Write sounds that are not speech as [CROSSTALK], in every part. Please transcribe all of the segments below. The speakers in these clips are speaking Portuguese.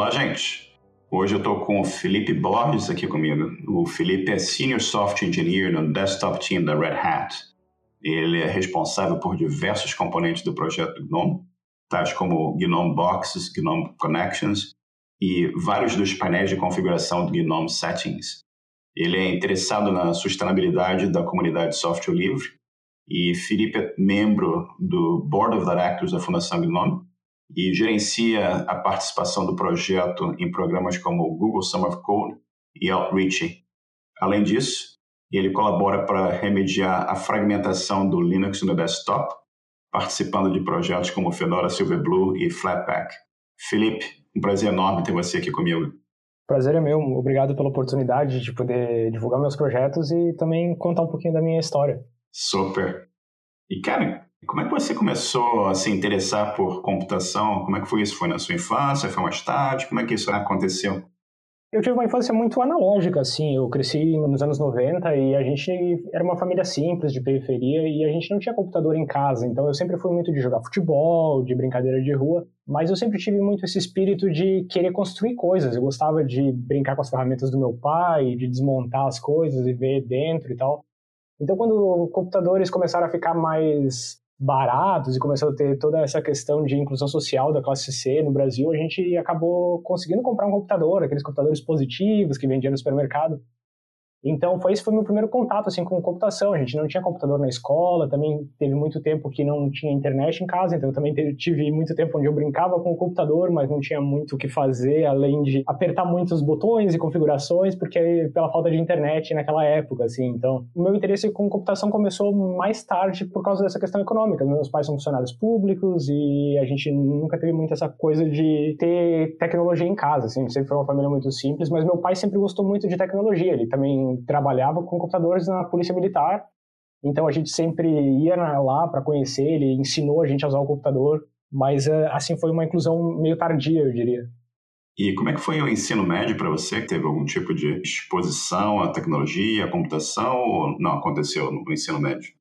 Olá, gente. Hoje eu estou com o Felipe Borges aqui comigo. O Felipe é Senior Software Engineer no Desktop Team da Red Hat. Ele é responsável por diversos componentes do projeto GNOME, tais como GNOME Boxes, GNOME Connections e vários dos painéis de configuração do GNOME Settings. Ele é interessado na sustentabilidade da comunidade software livre e Felipe é membro do Board of Directors da Fundação GNOME e gerencia a participação do projeto em programas como o Google Summer of Code e Outreach. Além disso, ele colabora para remediar a fragmentação do Linux no desktop, participando de projetos como Fedora Silverblue e Flatpak. Felipe, um prazer enorme ter você aqui comigo. Prazer é meu. Obrigado pela oportunidade de poder divulgar meus projetos e também contar um pouquinho da minha história. Super. E, cara, como é que você começou a se interessar por computação? Como é que foi isso? Foi na sua infância? Foi mais tarde? Como é que isso aconteceu? Eu tive uma infância muito analógica, assim. Eu cresci nos anos 90 e a gente era uma família simples, de periferia, e a gente não tinha computador em casa. Então eu sempre fui muito de jogar futebol, de brincadeira de rua. Mas eu sempre tive muito esse espírito de querer construir coisas. Eu gostava de brincar com as ferramentas do meu pai, de desmontar as coisas e ver dentro e tal. Então, quando computadores começaram a ficar mais baratos e começou a ter toda essa questão de inclusão social da classe C no Brasil, a gente acabou conseguindo comprar um computador, aqueles computadores positivos que vendiam no supermercado. Então, foi esse foi meu primeiro contato assim com computação. A gente não tinha computador na escola, também teve muito tempo que não tinha internet em casa, então também tive muito tempo onde eu brincava com o computador, mas não tinha muito o que fazer além de apertar muitos botões e configurações, porque pela falta de internet naquela época, assim. Então, o meu interesse com computação começou mais tarde por causa dessa questão econômica. Meus pais são funcionários públicos e a gente nunca teve muito essa coisa de ter tecnologia em casa, assim. Sempre foi uma família muito simples, mas meu pai sempre gostou muito de tecnologia. Ele também trabalhava com computadores na Polícia Militar, então a gente sempre ia lá para conhecer, ele ensinou a gente a usar o computador, mas eh, assim foi uma inclusão meio tardia, eu diria. E como é que foi o ensino médio para você? Teve algum tipo de exposição à tecnologia, à computação, ou não aconteceu no ensino médio?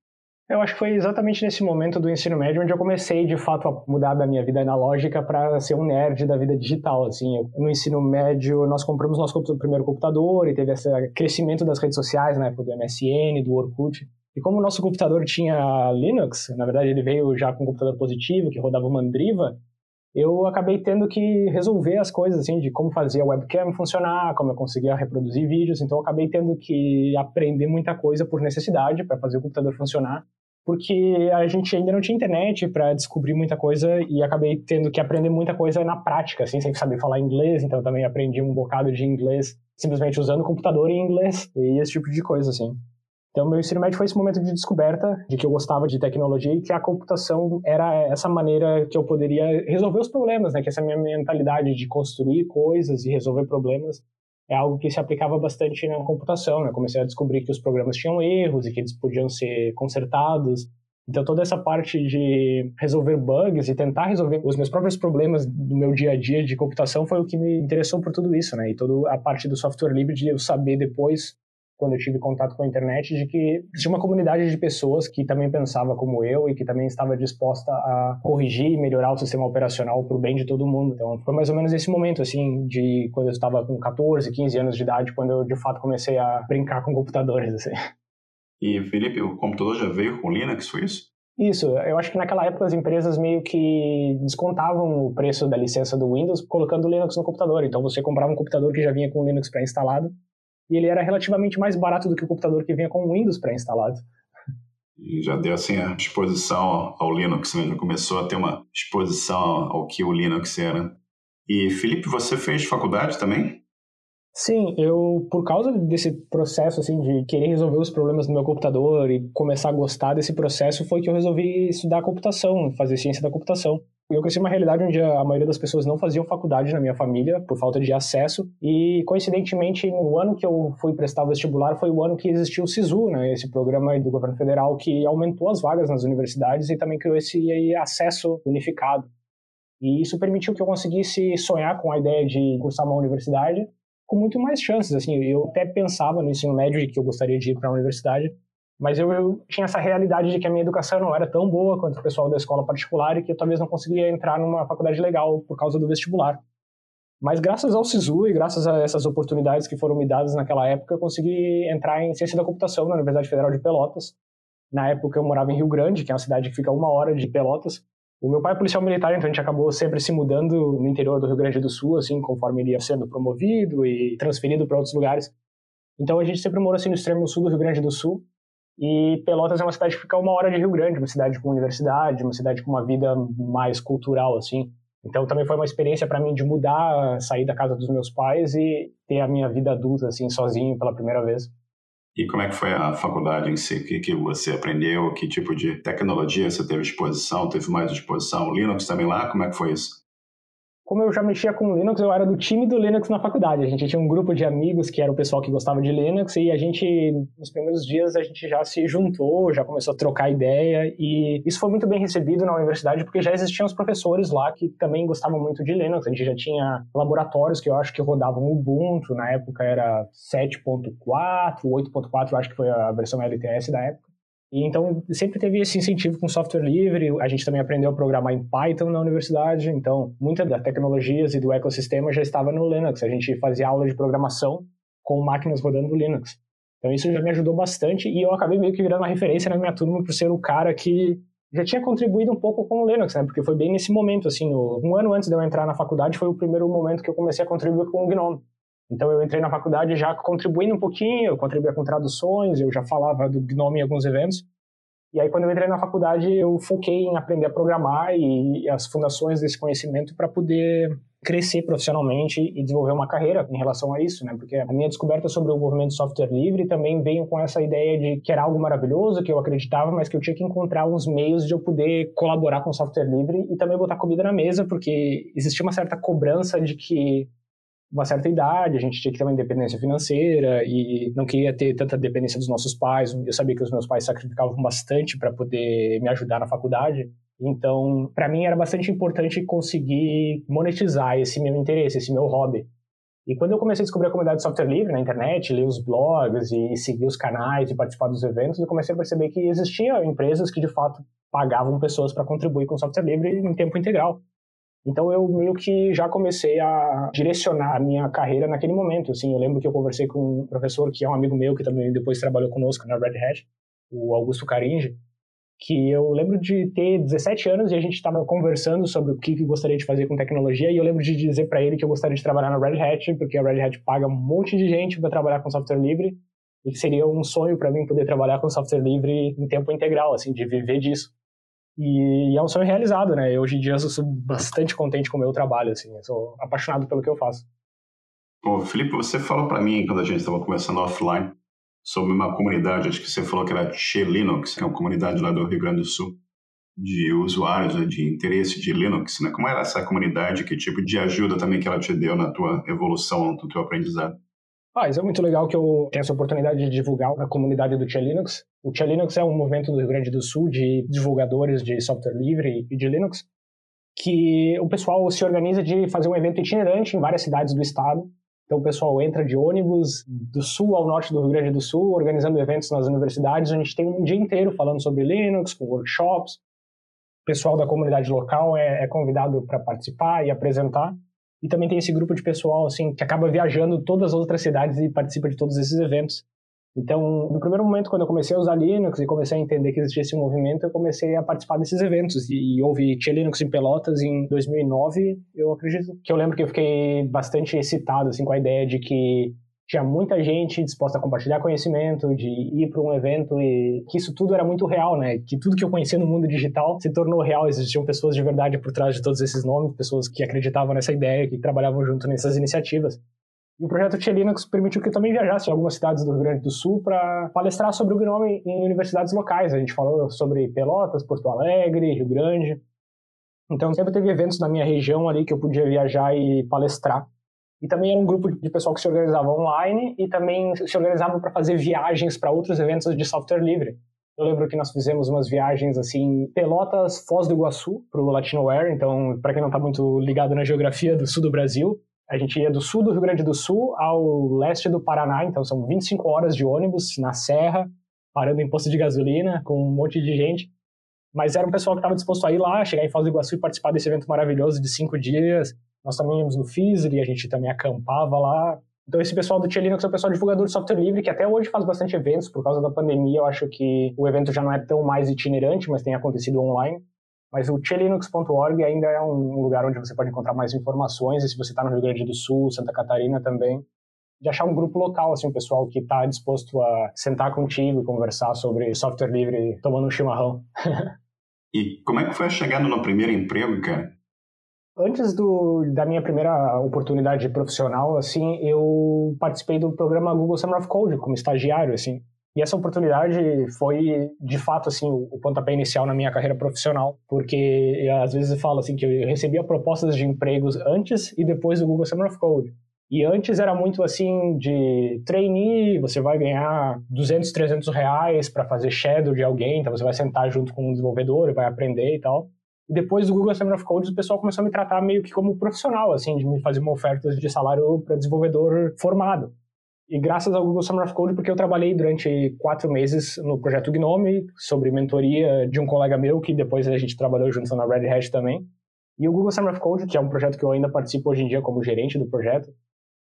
Eu acho que foi exatamente nesse momento do ensino médio onde eu comecei, de fato, a mudar da minha vida analógica para ser um nerd da vida digital. Assim, eu, no ensino médio, nós compramos nosso primeiro computador e teve esse crescimento das redes sociais, na época do MSN, do Orkut. E como o nosso computador tinha Linux, na verdade ele veio já com um computador positivo, que rodava Mandriva, eu acabei tendo que resolver as coisas, assim, de como fazer a webcam funcionar, como eu conseguia reproduzir vídeos, então eu acabei tendo que aprender muita coisa por necessidade para fazer o computador funcionar porque a gente ainda não tinha internet para descobrir muita coisa e acabei tendo que aprender muita coisa na prática, assim, sem saber falar inglês, então também aprendi um bocado de inglês simplesmente usando o computador em inglês e esse tipo de coisa, assim. Então, meu ensino médio foi esse momento de descoberta de que eu gostava de tecnologia e que a computação era essa maneira que eu poderia resolver os problemas, né? Que essa minha mentalidade de construir coisas e resolver problemas é algo que se aplicava bastante na computação, né? Comecei a descobrir que os programas tinham erros e que eles podiam ser consertados. Então toda essa parte de resolver bugs e tentar resolver os meus próprios problemas do meu dia a dia de computação foi o que me interessou por tudo isso, né? E toda a parte do software livre de eu saber depois quando eu tive contato com a internet, de que existia uma comunidade de pessoas que também pensava como eu e que também estava disposta a corrigir e melhorar o sistema operacional para o bem de todo mundo. Então, foi mais ou menos esse momento, assim, de quando eu estava com 14, 15 anos de idade, quando eu, de fato, comecei a brincar com computadores, assim. E, Felipe, o computador já veio com Linux, foi isso? Isso, eu acho que naquela época as empresas meio que descontavam o preço da licença do Windows colocando Linux no computador. Então você comprava um computador que já vinha com Linux pré-instalado e ele era relativamente mais barato do que o computador que vinha com o Windows pré-instalado. E já deu assim a exposição ao Linux, né? já começou a ter uma exposição ao que o Linux era. E Felipe, você fez faculdade também? Sim, eu por causa desse processo assim de querer resolver os problemas do meu computador e começar a gostar desse processo foi que eu resolvi estudar computação, fazer ciência da computação. Eu cresci uma realidade onde a maioria das pessoas não faziam faculdade na minha família por falta de acesso. E coincidentemente no ano que eu fui prestar vestibular foi o ano que existiu o SISU, né, esse programa do governo federal que aumentou as vagas nas universidades e também criou esse acesso unificado. E isso permitiu que eu conseguisse sonhar com a ideia de cursar uma universidade com muito mais chances, assim, eu até pensava no ensino médio de que eu gostaria de ir para a universidade, mas eu, eu, tinha essa realidade de que a minha educação não era tão boa quanto o pessoal da escola particular e que eu talvez não conseguiria entrar numa faculdade legal por causa do vestibular. Mas graças ao SISU e graças a essas oportunidades que foram me dadas naquela época, eu consegui entrar em ciência da computação na Universidade Federal de Pelotas. Na época eu morava em Rio Grande, que é uma cidade que fica uma hora de Pelotas. O meu pai é policial militar, então a gente acabou sempre se mudando no interior do Rio Grande do Sul, assim, conforme ele ia sendo promovido e transferido para outros lugares. Então a gente sempre morou assim no extremo sul do Rio Grande do Sul. E Pelotas é uma cidade que fica uma hora de Rio Grande, uma cidade com universidade, uma cidade com uma vida mais cultural, assim. Então também foi uma experiência para mim de mudar, sair da casa dos meus pais e ter a minha vida adulta assim sozinho pela primeira vez. E como é que foi a faculdade em si? O que, que você aprendeu? Que tipo de tecnologia você teve exposição? Teve mais exposição? Linux também lá? Como é que foi isso? Como eu já mexia com Linux, eu era do time do Linux na faculdade. A gente tinha um grupo de amigos que era o pessoal que gostava de Linux e a gente, nos primeiros dias, a gente já se juntou, já começou a trocar ideia e isso foi muito bem recebido na universidade porque já existiam os professores lá que também gostavam muito de Linux. A gente já tinha laboratórios que eu acho que rodavam Ubuntu, na época era 7.4, 8.4, acho que foi a versão LTS da época. E então sempre teve esse incentivo com software livre. A gente também aprendeu a programar em Python na universidade, então muitas das tecnologias e do ecossistema já estava no Linux. A gente fazia aula de programação com máquinas rodando Linux. Então isso já me ajudou bastante e eu acabei meio que virando uma referência na minha turma por ser o cara que já tinha contribuído um pouco com o Linux, né? Porque foi bem nesse momento, assim, no, um ano antes de eu entrar na faculdade foi o primeiro momento que eu comecei a contribuir com o GNOME. Então eu entrei na faculdade já contribuindo um pouquinho, eu contribuía com traduções, eu já falava do GNOME em alguns eventos. E aí quando eu entrei na faculdade eu foquei em aprender a programar e as fundações desse conhecimento para poder crescer profissionalmente e desenvolver uma carreira em relação a isso, né? Porque a minha descoberta sobre o movimento software livre também veio com essa ideia de que era algo maravilhoso, que eu acreditava, mas que eu tinha que encontrar uns meios de eu poder colaborar com o software livre e também botar comida na mesa, porque existia uma certa cobrança de que uma certa idade, a gente tinha que ter uma independência financeira e não queria ter tanta dependência dos nossos pais. Eu sabia que os meus pais sacrificavam bastante para poder me ajudar na faculdade. Então, para mim era bastante importante conseguir monetizar esse meu interesse, esse meu hobby. E quando eu comecei a descobrir a comunidade de software livre na internet, ler os blogs e seguir os canais e participar dos eventos, eu comecei a perceber que existiam empresas que de fato pagavam pessoas para contribuir com software livre em tempo integral. Então eu meio que já comecei a direcionar a minha carreira naquele momento. Assim, eu lembro que eu conversei com um professor que é um amigo meu que também depois trabalhou conosco na Red Hat, o Augusto Caringe, que eu lembro de ter 17 anos e a gente estava conversando sobre o que, que gostaria de fazer com tecnologia e eu lembro de dizer para ele que eu gostaria de trabalhar na Red Hat porque a Red Hat paga um monte de gente para trabalhar com software livre e que seria um sonho para mim poder trabalhar com software livre em tempo integral, assim, de viver disso. E, é um sonho realizado, né? Eu, hoje em dia eu sou bastante contente com o meu trabalho, assim. Eu sou apaixonado pelo que eu faço. Pô, Felipe, você falou para mim quando a gente estava conversando offline sobre uma comunidade, acho que você falou que era Che Linux, que é uma comunidade lá do Rio Grande do Sul, de usuários né, de interesse de Linux, né? Como era essa comunidade? Que tipo de ajuda também que ela te deu na tua evolução, no teu aprendizado? Ah, isso é muito legal que eu tenho essa oportunidade de divulgar a comunidade do Tia Linux. O Tia Linux é um movimento do Rio Grande do Sul de divulgadores de software livre e de Linux, que o pessoal se organiza de fazer um evento itinerante em várias cidades do estado. Então o pessoal entra de ônibus do sul ao norte do Rio Grande do Sul, organizando eventos nas universidades. A gente tem um dia inteiro falando sobre Linux, com workshops. O pessoal da comunidade local é, é convidado para participar e apresentar. E também tem esse grupo de pessoal, assim, que acaba viajando todas as outras cidades e participa de todos esses eventos. Então, no primeiro momento, quando eu comecei a usar Linux e comecei a entender que existia esse movimento, eu comecei a participar desses eventos. E, e houve Tia Linux em Pelotas em 2009. Eu acredito que eu lembro que eu fiquei bastante excitado, assim, com a ideia de que tinha muita gente disposta a compartilhar conhecimento, de ir para um evento e que isso tudo era muito real, né? Que tudo que eu conhecia no mundo digital se tornou real. Existiam pessoas de verdade por trás de todos esses nomes, pessoas que acreditavam nessa ideia, que trabalhavam junto nessas iniciativas. E o projeto Tia Linux permitiu que eu também viajasse em algumas cidades do Rio Grande do Sul para palestrar sobre o GNOME em universidades locais. A gente falou sobre Pelotas, Porto Alegre, Rio Grande. Então sempre teve eventos na minha região ali que eu podia viajar e palestrar. E também era um grupo de pessoal que se organizava online e também se organizava para fazer viagens para outros eventos de software livre. Eu lembro que nós fizemos umas viagens assim, Pelotas, Foz do Iguaçu, para o Latinoware. Então, para quem não está muito ligado na geografia do sul do Brasil, a gente ia do sul do Rio Grande do Sul ao leste do Paraná. Então, são 25 horas de ônibus na serra, parando em posto de gasolina, com um monte de gente. Mas era um pessoal que estava disposto a ir lá, chegar em Foz do Iguaçu e participar desse evento maravilhoso de cinco dias Nós também íamos no Fizzly, a gente também acampava lá. Então, esse pessoal do Tia Linux é o pessoal divulgador de software livre, que até hoje faz bastante eventos. Por causa da pandemia, eu acho que o evento já não é tão mais itinerante, mas tem acontecido online. Mas o tielinux.org ainda é um lugar onde você pode encontrar mais informações. E se você está no Rio Grande do Sul, Santa Catarina também, de achar um grupo local, assim, um pessoal que está disposto a sentar contigo e conversar sobre software livre tomando um chimarrão. [LAUGHS] e como é que foi a chegada no primeiro emprego, cara? Antes do, da minha primeira oportunidade profissional, assim, eu participei do programa Google Summer of Code como estagiário, assim. E essa oportunidade foi, de fato, assim, o, pontapé inicial na minha carreira profissional, porque eu, às vezes eu falo assim que eu recebia propostas de empregos antes e depois do Google Summer of Code. E antes era muito assim de trainee, você vai ganhar 200, 300 reais para fazer shadow de alguém, então você vai sentar junto com um desenvolvedor e vai aprender e tal. E depois do Google Summer of Code, o pessoal começou a me tratar meio que como profissional, assim, de me fazer uma oferta de salário para desenvolvedor formado. E graças ao Google Summer of Code, porque eu trabalhei durante quatro meses no projeto Gnome, sobre mentoria de um colega meu, que depois a gente trabalhou junto na Red Hat também. E o Google Summer of Code, que é um projeto que eu ainda participo hoje em dia como gerente do projeto,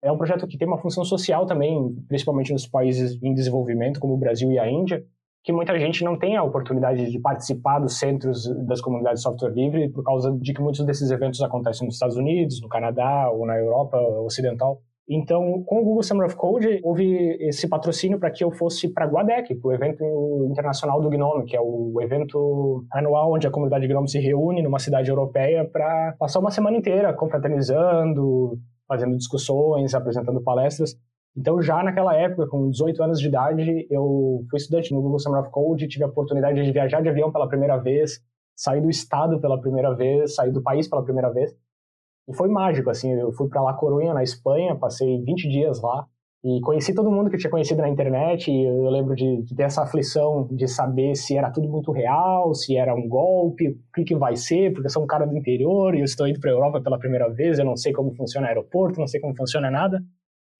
é um projeto que tem uma função social também, principalmente nos países em desenvolvimento, como o Brasil e a Índia, que muita gente não tem a oportunidade de participar dos centros das comunidades de software livre por causa de que muitos desses eventos acontecem nos Estados Unidos, no Canadá ou na Europa Ocidental. Então, com o Google Summer of Code, houve esse patrocínio para que eu fosse para Guadec, o evento internacional do Gnome, que é o evento anual onde a comunidade Gnome se reúne numa cidade europeia para passar uma semana inteira confraternizando, fazendo discussões, apresentando palestras. Então, já naquela época, com 18 anos de idade, eu fui estudante no Google Summer of Code, tive a oportunidade de viajar de avião pela primeira vez, sair do estado pela primeira vez, sair do país pela primeira vez. E foi mágico, assim, eu fui para La Coruña, na Espanha, passei 20 dias lá, e conheci todo mundo que eu tinha conhecido na internet, e eu lembro de, de, ter essa aflição de saber se era tudo muito real, se era um golpe, o que, que vai ser, porque eu sou um cara do interior e eu estou indo para a Europa pela primeira vez, eu não sei como funciona aeroporto, não sei como funciona nada.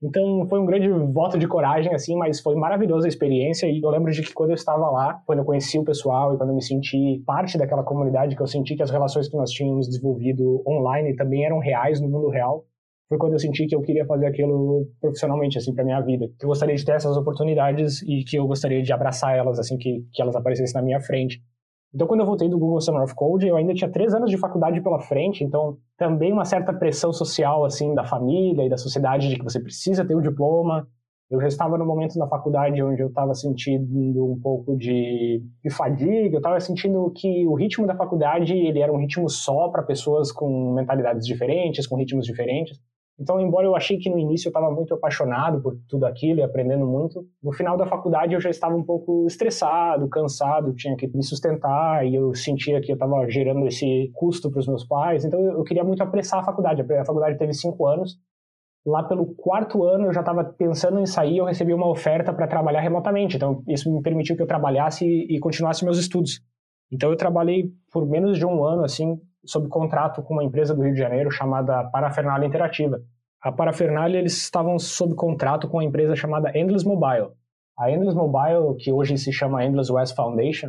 Então foi um grande voto de coragem, assim, mas foi maravilhosa a experiência. E eu lembro de que quando eu estava lá, quando eu conheci o pessoal e quando eu me senti parte daquela comunidade, que eu senti que as relações que nós tínhamos desenvolvido online também eram reais no mundo real, foi quando eu senti que eu queria fazer aquilo profissionalmente, assim, para minha vida. Que eu gostaria de ter essas oportunidades e que eu gostaria de abraçar elas, assim, que, que elas aparecessem na minha frente. Então, quando eu voltei do Google Summer of Code, eu ainda tinha três anos de faculdade pela frente, então também uma certa pressão social, assim, da família e da sociedade de que você precisa ter o diploma. Eu já estava no momento na faculdade onde eu estava sentindo um pouco de, de fadiga, eu estava sentindo que o ritmo da faculdade ele era um ritmo só para pessoas com mentalidades diferentes, com ritmos diferentes. Então, embora eu achei que no início eu estava muito apaixonado por tudo aquilo e aprendendo muito, no final da faculdade eu já estava um pouco estressado, cansado, tinha que me sustentar e eu sentia que eu estava gerando esse custo para os meus pais. Então, eu queria muito apressar a faculdade. A faculdade teve cinco anos. Lá pelo quarto ano eu já estava pensando em sair, eu recebi uma oferta para trabalhar remotamente. Então, isso me permitiu que eu trabalhasse e continuasse meus estudos. Então, eu trabalhei por menos de um ano, assim, sob contrato com uma empresa do Rio de Janeiro chamada Parafernália Interativa. A Parafernália, eles estavam sob contrato com uma empresa chamada Endless Mobile. A Endless Mobile, que hoje se chama Endless West Foundation,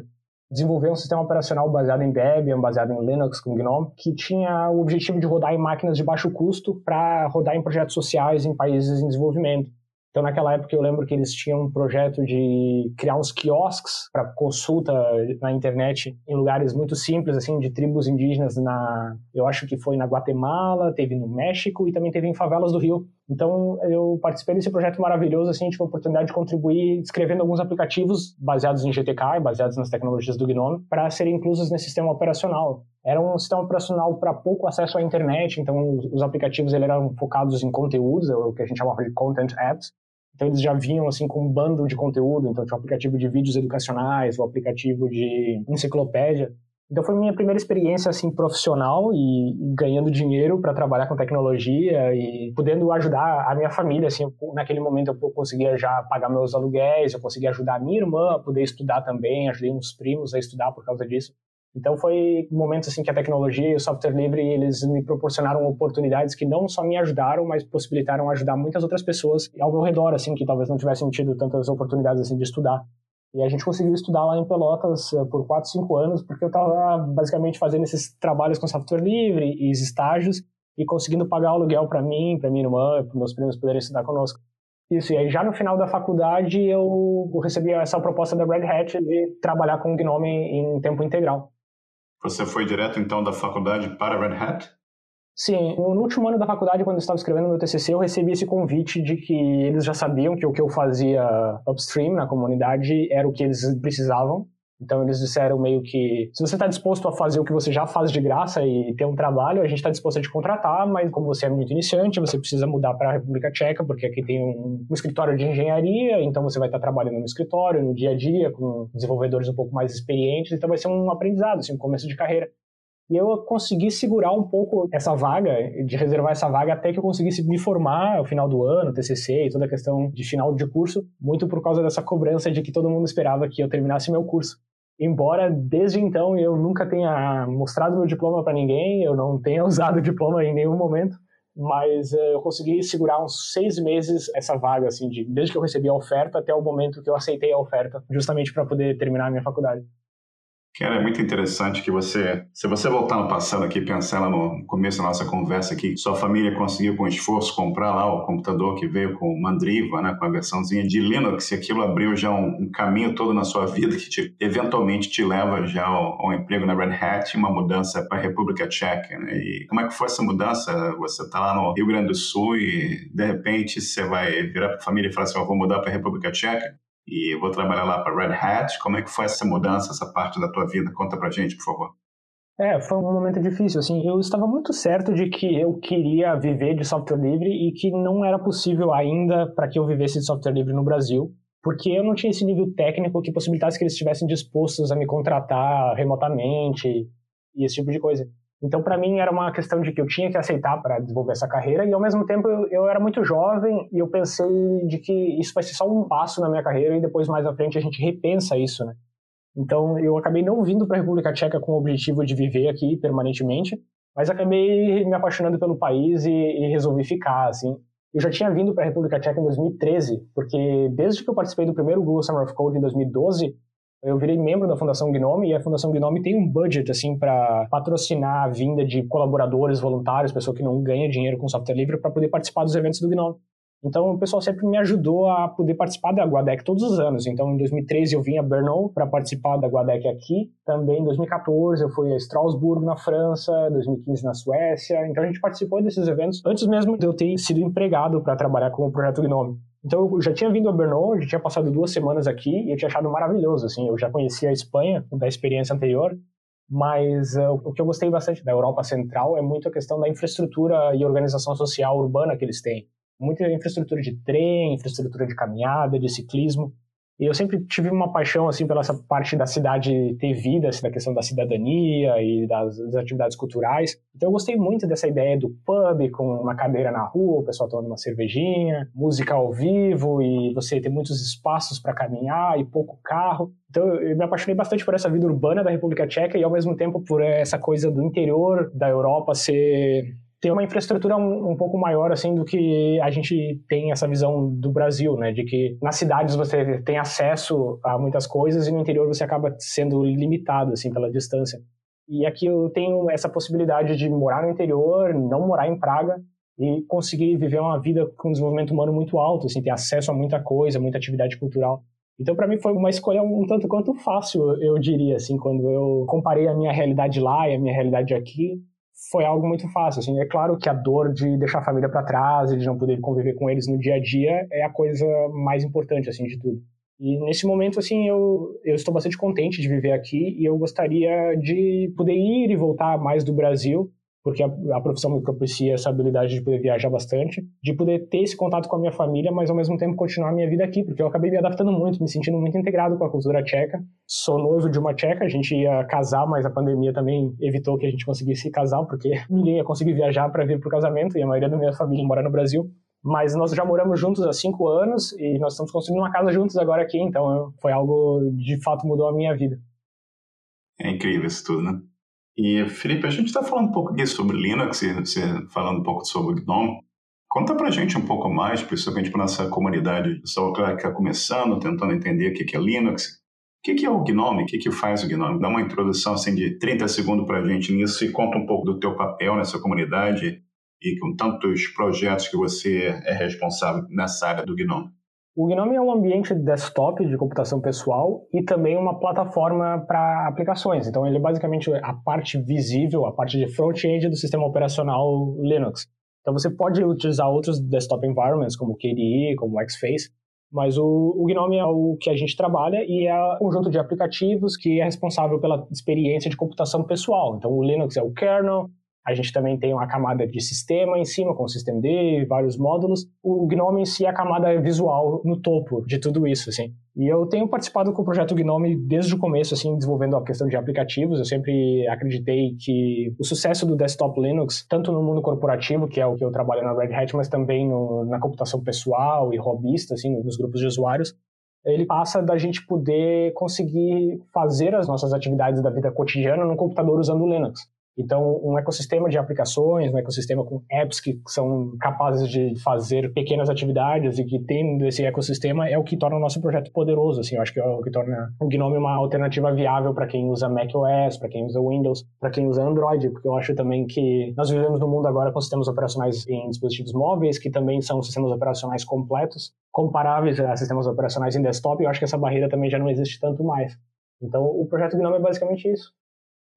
desenvolveu um sistema operacional baseado em Debian, baseado em Linux com GNOME, que tinha o objetivo de rodar em máquinas de baixo custo para rodar em projetos sociais em países em desenvolvimento. Então, naquela época, eu lembro que eles tinham um projeto de criar uns quiosques para consulta na internet em lugares muito simples, assim, de tribos indígenas na... Eu acho que foi na Guatemala, teve no México e também teve em favelas do Rio. Então, eu participei desse projeto maravilhoso, assim, tive a oportunidade de contribuir escrevendo alguns aplicativos baseados em GTK baseados nas tecnologias do GNOME para serem inclusos nesse sistema operacional. Era um sistema operacional para pouco acesso à internet, então os aplicativos eram focados em conteúdos, é o que a gente chamava de content apps, então eles já vinham assim com um bando de conteúdo, então tinha o um aplicativo de vídeos educacionais, o um aplicativo de enciclopédia. Então foi minha primeira experiência assim profissional e, ganhando dinheiro para trabalhar com tecnologia e podendo ajudar a minha família assim, naquele momento eu conseguia já pagar meus aluguéis, eu conseguia ajudar a minha irmã a poder estudar também, ajudei uns primos a estudar por causa disso. Então foi um momento assim que a tecnologia e o software livre eles me proporcionaram oportunidades que não só me ajudaram, mas possibilitaram ajudar muitas outras pessoas ao meu redor assim que talvez não tivessem tido tantas oportunidades assim de estudar. E a gente conseguiu estudar lá em Pelotas eh, por 4, 5 anos, porque eu estava basicamente fazendo esses trabalhos com software livre e estágios, e conseguindo pagar o aluguel para mim, para minha irmã, para meus primos poderem estudar conosco. Isso, e aí já no final da faculdade eu recebi essa proposta da Red Hat de trabalhar com o Gnome em tempo integral. Você foi direto então da faculdade para a Red Hat? Sim, no último ano da faculdade, quando eu estava escrevendo meu TCC, eu recebi esse convite de que eles já sabiam que o que eu fazia upstream na comunidade era o que eles precisavam então eles disseram meio que se você está disposto a fazer o que você já faz de graça e ter um trabalho, a gente está disposto a te contratar, mas como você é muito iniciante, você precisa mudar para a República Tcheca, porque aqui tem um, um, escritório de engenharia, então você vai estar tá trabalhando no escritório, no dia a dia, com desenvolvedores um pouco mais experientes, então vai ser um aprendizado, assim, um começo de carreira. E eu consegui segurar um pouco essa vaga, de reservar essa vaga até que eu conseguisse me formar no final do ano, TCC e toda a questão de final de curso, muito por causa dessa cobrança de que todo mundo esperava que eu terminasse meu curso embora desde então eu nunca tenha mostrado meu diploma para ninguém, eu não tenha [LAUGHS] usado o diploma em nenhum momento, mas uh, eu consegui segurar uns seis meses essa vaga, assim, de, desde que eu recebi a oferta até o momento que eu aceitei a oferta, justamente para poder terminar a minha faculdade. Cara, é muito interessante que você, se você voltar no passado aqui, pensar lá no começo da nossa conversa aqui, sua família conseguiu com esforço comprar lá o computador que veio com Mandriva, né, com a versãozinha de Linux, e aquilo abriu já um, um caminho todo na sua vida que te, eventualmente te leva já ao, ao, emprego na Red Hat, uma mudança para a República Tcheca. Né? E como é que foi essa mudança? Você está lá no Rio Grande do Sul e de repente você vai virar para a família e falar assim, vou mudar para a República Tcheca? E vou trabalhar lá para Red Hat. Como é que foi essa mudança, essa parte da tua vida? Conta pra gente, por favor. É, foi um momento difícil, assim, eu estava muito certo de que eu queria viver de software livre e que não era possível ainda para que eu vivesse de software livre no Brasil, porque eu não tinha esse nível técnico que possibilitasse que eles estivessem dispostos a me contratar remotamente e esse tipo de coisa. Então, para mim, era uma questão de que eu tinha que aceitar para desenvolver essa carreira, e ao mesmo tempo eu, eu, era muito jovem e eu pensei de que isso vai ser só um passo na minha carreira e depois, mais à frente, a gente repensa isso, né? Então, eu acabei não vindo para a República Tcheca com o objetivo de viver aqui permanentemente, mas acabei me apaixonando pelo país e, e resolvi ficar, assim. Eu já tinha vindo para a República Tcheca em 2013, porque desde que eu participei do primeiro Google Summer of Code em 2012, eu virei membro da Fundação Gnome e a Fundação Gnome tem um budget assim para patrocinar a vinda de colaboradores, voluntários, pessoa que não ganha dinheiro com software livre para poder participar dos eventos do Gnome. Então o pessoal sempre me ajudou a poder participar da Guadec todos os anos. Então em 2013 eu vim a Brno para participar da Guadec aqui. Também em 2014 eu fui a Strasbourg na França, 2015 na Suécia. Então a gente participou desses eventos antes mesmo de eu ter sido empregado para trabalhar com o projeto Gnome. Então eu já tinha vindo a Brno, já tinha passado duas semanas aqui e eu tinha achado maravilhoso, assim, eu já conhecia a Espanha da experiência anterior, mas uh, o que eu gostei bastante da Europa Central é muito a questão da infraestrutura e organização social urbana que eles têm. Muita infraestrutura de trem, infraestrutura de caminhada, de ciclismo. E eu sempre tive uma paixão assim pela essa parte da cidade ter vida, assim, da questão da cidadania e das, das, atividades culturais. Então eu gostei muito dessa ideia do pub com uma cadeira na rua, o pessoal tomando uma cervejinha, música ao vivo e você ter muitos espaços para caminhar e pouco carro. Então eu me apaixonei bastante por essa vida urbana da República Tcheca e ao mesmo tempo por essa coisa do interior da Europa ser ter uma infraestrutura um, um, pouco maior assim do que a gente tem essa visão do Brasil, né? De que nas cidades você tem acesso a muitas coisas e no interior você acaba sendo limitado assim pela distância. E aqui eu tenho essa possibilidade de morar no interior, não morar em Praga e conseguir viver uma vida com desenvolvimento humano muito alto, assim, ter acesso a muita coisa, muita atividade cultural. Então, para mim, foi uma escolha um tanto quanto fácil, eu diria, assim, quando eu comparei a minha realidade lá e a minha realidade aqui foi algo muito fácil. Assim. É claro que a dor de deixar a família para trás de não poder conviver com eles no dia a dia é a coisa mais importante assim de tudo. E nesse momento, assim, eu, eu estou bastante contente de viver aqui e eu gostaria de poder ir e voltar mais do Brasil porque a, a, profissão me propicia essa habilidade de poder viajar bastante, de poder ter esse contato com a minha família, mas ao mesmo tempo continuar a minha vida aqui, porque eu acabei me adaptando muito, me sentindo muito integrado com a cultura tcheca. Sou noivo de uma tcheca, a gente ia casar, mas a pandemia também evitou que a gente conseguisse casar, porque [LAUGHS] ninguém ia conseguir viajar para vir para o casamento e a maioria da minha família mora no Brasil. Mas nós já moramos juntos há cinco anos e nós estamos construindo uma casa juntos agora aqui, então foi algo de fato mudou a minha vida. É incrível isso tudo, né? E, Felipe, a gente está falando um pouco aqui sobre Linux, você falando um pouco sobre o GNOME. Conta para a gente um pouco mais, principalmente para nossa comunidade, pessoal que está começando, tentando entender o que é Linux. O que é o GNOME? O que faz o GNOME? Dá uma introdução assim, de 30 segundos para a gente nisso e conta um pouco do teu papel nessa comunidade e com tantos projetos que você é responsável nessa área do Gnome? O Gnome é um ambiente desktop de computação pessoal e também uma plataforma para aplicações. Então, ele é basicamente a parte visível, a parte de front-end do sistema operacional Linux. Então, você pode utilizar outros desktop environments, como KDE, como XFace, mas o, o Gnome é o que a gente trabalha e é um conjunto de aplicativos que é responsável pela experiência de computação pessoal. Então, o Linux é o kernel, a gente também tem uma camada de sistema em cima, com o sistema D, vários módulos. O Gnome em si é a camada visual no topo de tudo isso, assim. E eu tenho participado com o projeto Gnome desde o começo, assim, desenvolvendo a questão de aplicativos. Eu sempre acreditei que o sucesso do desktop Linux, tanto no mundo corporativo, que é o que eu trabalho na Red Hat, mas também no, na computação pessoal e hobbyista, assim, nos grupos de usuários, ele passa da gente poder conseguir fazer as nossas atividades da vida cotidiana no computador usando o Linux. Então, um ecossistema de aplicações, um ecossistema com apps que são capazes de fazer pequenas atividades e que tendo esse ecossistema é o que torna o nosso projeto poderoso. Assim, eu acho que é o que torna o Gnome uma alternativa viável para quem usa macOS, para quem usa Windows, para quem usa Android, porque eu acho também que nós vivemos no mundo agora com sistemas operacionais em dispositivos móveis, que também são sistemas operacionais completos, comparáveis a sistemas operacionais em desktop, e eu acho que essa barreira também já não existe tanto mais. Então, o projeto Gnome é basicamente isso.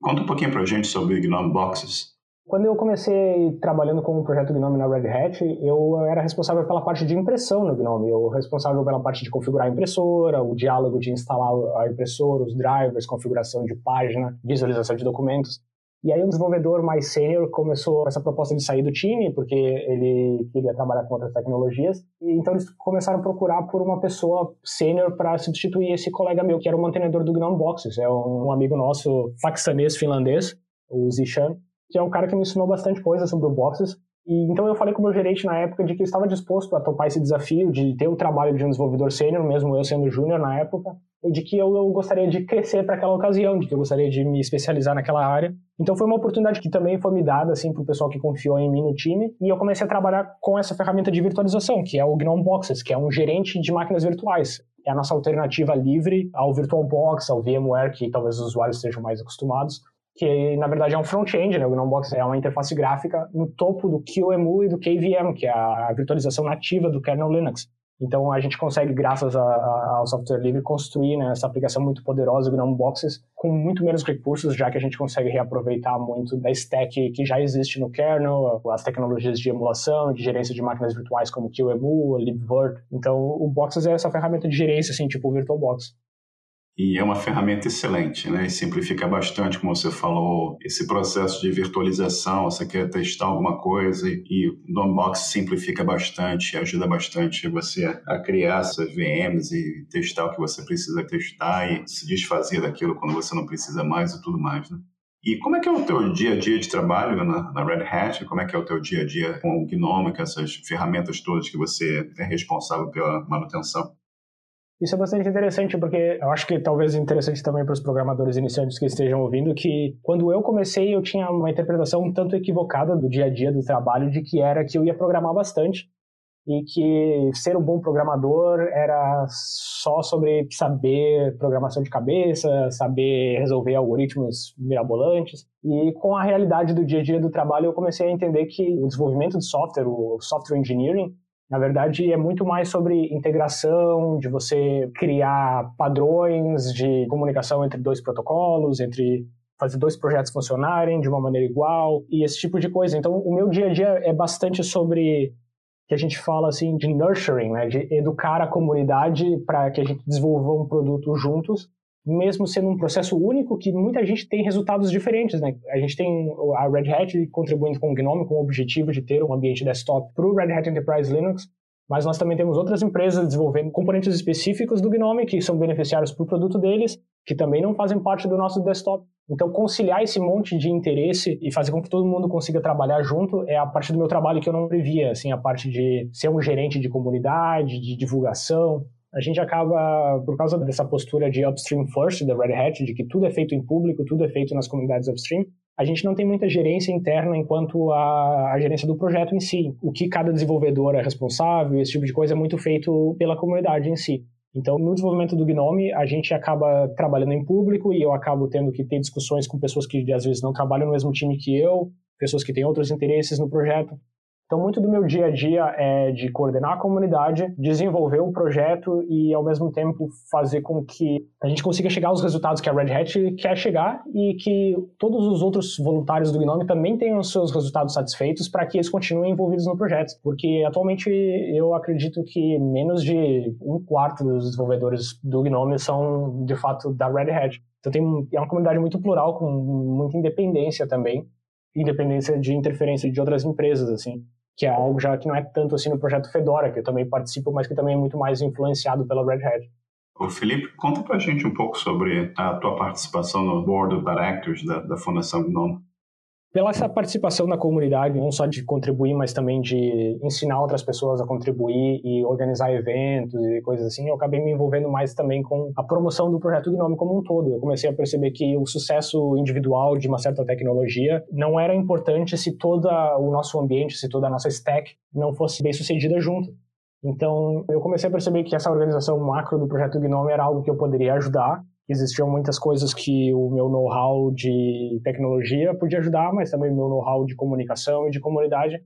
Conta um pouquinho para a gente sobre Gnome Boxes. Quando eu comecei trabalhando com o projeto Gnome na Red Hat, eu era responsável pela parte de impressão no Gnome. Eu responsável pela parte de configurar a impressora, o diálogo de instalar a impressora, os drivers, configuração de página, visualização de documentos. E aí um desenvolvedor mais sênior começou essa proposta de sair do time, porque ele queria trabalhar com outras tecnologias. E então eles começaram a procurar por uma pessoa sênior para substituir esse colega meu, que era o mantenedor do Gnome Boxes. É um amigo nosso, paquistanês finlandês, o Zishan, que é um cara que me ensinou bastante coisa sobre o Boxes. E, então eu falei com o meu gerente na época de que eu estava disposto a topar esse desafio de ter o trabalho de um desenvolvedor sênior, mesmo eu sendo júnior na época, de que eu, eu gostaria de crescer para aquela ocasião, de que eu gostaria de me especializar naquela área. Então foi uma oportunidade que também foi me dada assim para o pessoal que confiou em mim no time e eu comecei a trabalhar com essa ferramenta de virtualização, que é o GNOME Boxes, que é um gerente de máquinas virtuais. É a nossa alternativa livre ao VirtualBox, ao VMware, que talvez os usuários estejam mais acostumados, que na verdade é um front-end, né? o GNOME é uma interface gráfica no topo do QEMU e do KVM, que é a virtualização nativa do kernel Linux. Então a gente consegue, graças a, a, ao software livre, construir né, essa aplicação muito poderosa do GNOME Boxes com muito menos recursos, já que a gente consegue reaproveitar muito da stack que já existe no kernel, as tecnologias de emulação, de gerência de máquinas virtuais como QEMU, libvirt. Então o Boxes é essa ferramenta de gerência, assim, tipo o VirtualBox. E é uma ferramenta excelente, né? E simplifica bastante, como você falou, esse processo de virtualização. Você quer testar alguma coisa e o Dombox simplifica bastante, ajuda bastante você a criar essas VMs e testar o que você precisa testar e se desfazer daquilo quando você não precisa mais e tudo mais, né? E como é que é o teu dia a dia de trabalho na, na, Red Hat? Como é que é o teu dia a dia com o Gnome, com essas ferramentas todas que você é responsável pela manutenção? Isso é bastante interessante, porque eu acho que talvez interessante também para os programadores iniciantes que estejam ouvindo, que quando eu comecei eu tinha uma interpretação um tanto equivocada do dia a dia do trabalho, de que era que eu ia programar bastante e que ser um bom programador era só sobre saber programação de cabeça, saber resolver algoritmos mirabolantes. E com a realidade do dia a dia do trabalho, eu comecei a entender que o desenvolvimento de software, o software engineering, na verdade, é muito mais sobre integração, de você criar padrões de comunicação entre dois protocolos, entre fazer dois projetos funcionarem de uma maneira igual e esse tipo de coisa. Então, o meu dia a dia é bastante sobre que a gente fala assim de nurturing, né, de educar a comunidade para que a gente desenvolva um produto juntos mesmo sendo um processo único, que muita gente tem resultados diferentes, né? A gente tem a Red Hat contribuindo com o Gnome com o objetivo de ter um ambiente desktop para o Red Hat Enterprise Linux, mas nós também temos outras empresas desenvolvendo componentes específicos do Gnome que são beneficiários para o produto deles, que também não fazem parte do nosso desktop. Então, conciliar esse monte de interesse e fazer com que todo mundo consiga trabalhar junto é a parte do meu trabalho que eu não previa, assim, a parte de ser um gerente de comunidade, de divulgação, a gente acaba, por causa dessa postura de upstream first da Red Hat, de que tudo é feito em público, tudo é feito nas comunidades upstream, a gente não tem muita gerência interna enquanto a, a, gerência do projeto em si. O que cada desenvolvedor é responsável, esse tipo de coisa é muito feito pela comunidade em si. Então, no desenvolvimento do Gnome, a gente acaba trabalhando em público e eu acabo tendo que ter discussões com pessoas que às vezes não trabalham no mesmo time que eu, pessoas que têm outros interesses no projeto. Então, muito do meu dia a dia é de coordenar a comunidade, desenvolver o projeto e, ao mesmo tempo, fazer com que a gente consiga chegar aos resultados que a Red Hat quer chegar e que todos os outros voluntários do Gnome também tenham seus resultados satisfeitos para que eles continuem envolvidos no projeto. Porque, atualmente, eu acredito que menos de um quarto dos desenvolvedores do Gnome são, de fato, da Red Hat. Então, tem, é uma comunidade muito plural, com muita independência também independência de interferência de outras empresas, assim, que é algo já que não é tanto assim no projeto Fedora, que eu também participo, mas que também é muito mais influenciado pela Red Hat. O Felipe, conta pra gente um pouco sobre a tua participação no Board of Directors da, da Fundação GNOME pela essa participação na comunidade, não só de contribuir, mas também de ensinar outras pessoas a contribuir e organizar eventos e coisas assim, eu acabei me envolvendo mais também com a promoção do projeto Gnome como um todo. Eu comecei a perceber que o sucesso individual de uma certa tecnologia não era importante se todo o nosso ambiente, se toda a nossa stack não fosse bem sucedida junto. Então, eu comecei a perceber que essa organização macro do projeto Gnome era algo que eu poderia ajudar existiam muitas coisas que o meu know-how de tecnologia podia ajudar, mas também o meu know-how de comunicação e de comunidade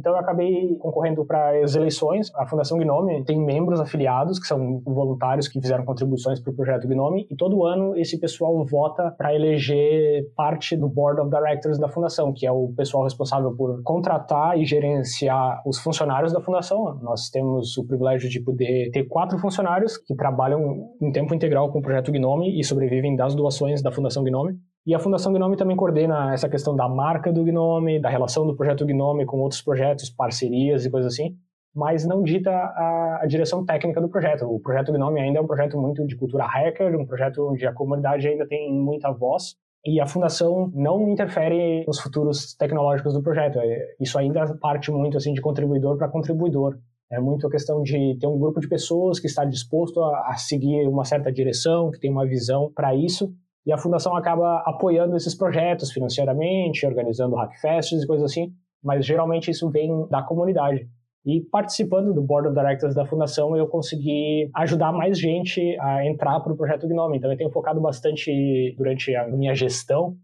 então eu acabei concorrendo para as eleições. A Fundação Gnome tem membros afiliados, que são voluntários que fizeram contribuições para o projeto Gnome, e todo ano esse pessoal vota para eleger parte do Board of Directors da Fundação, que é o pessoal responsável por contratar e gerenciar os funcionários da Fundação. Nós temos o privilégio de poder ter quatro funcionários que trabalham em tempo integral com o projeto Gnome e sobrevivem das doações da Fundação Gnome. E a Fundação Gnome também coordena essa questão da marca do Gnome, da relação do projeto Gnome com outros projetos, parcerias e coisas assim, mas não dita a, a, direção técnica do projeto. O projeto Gnome ainda é um projeto muito de cultura hacker, um projeto onde a comunidade ainda tem muita voz e a fundação não interfere nos futuros tecnológicos do projeto. É, isso ainda parte muito assim de contribuidor para contribuidor. É muito a questão de ter um grupo de pessoas que está disposto a, a seguir uma certa direção, que tem uma visão para isso e a fundação acaba apoiando esses projetos financeiramente, organizando hackfests e coisas assim, mas geralmente isso vem da comunidade. E participando do Board of Directors da fundação, eu consegui ajudar mais gente a entrar para o projeto Gnome. Então, eu tenho focado bastante durante a minha gestão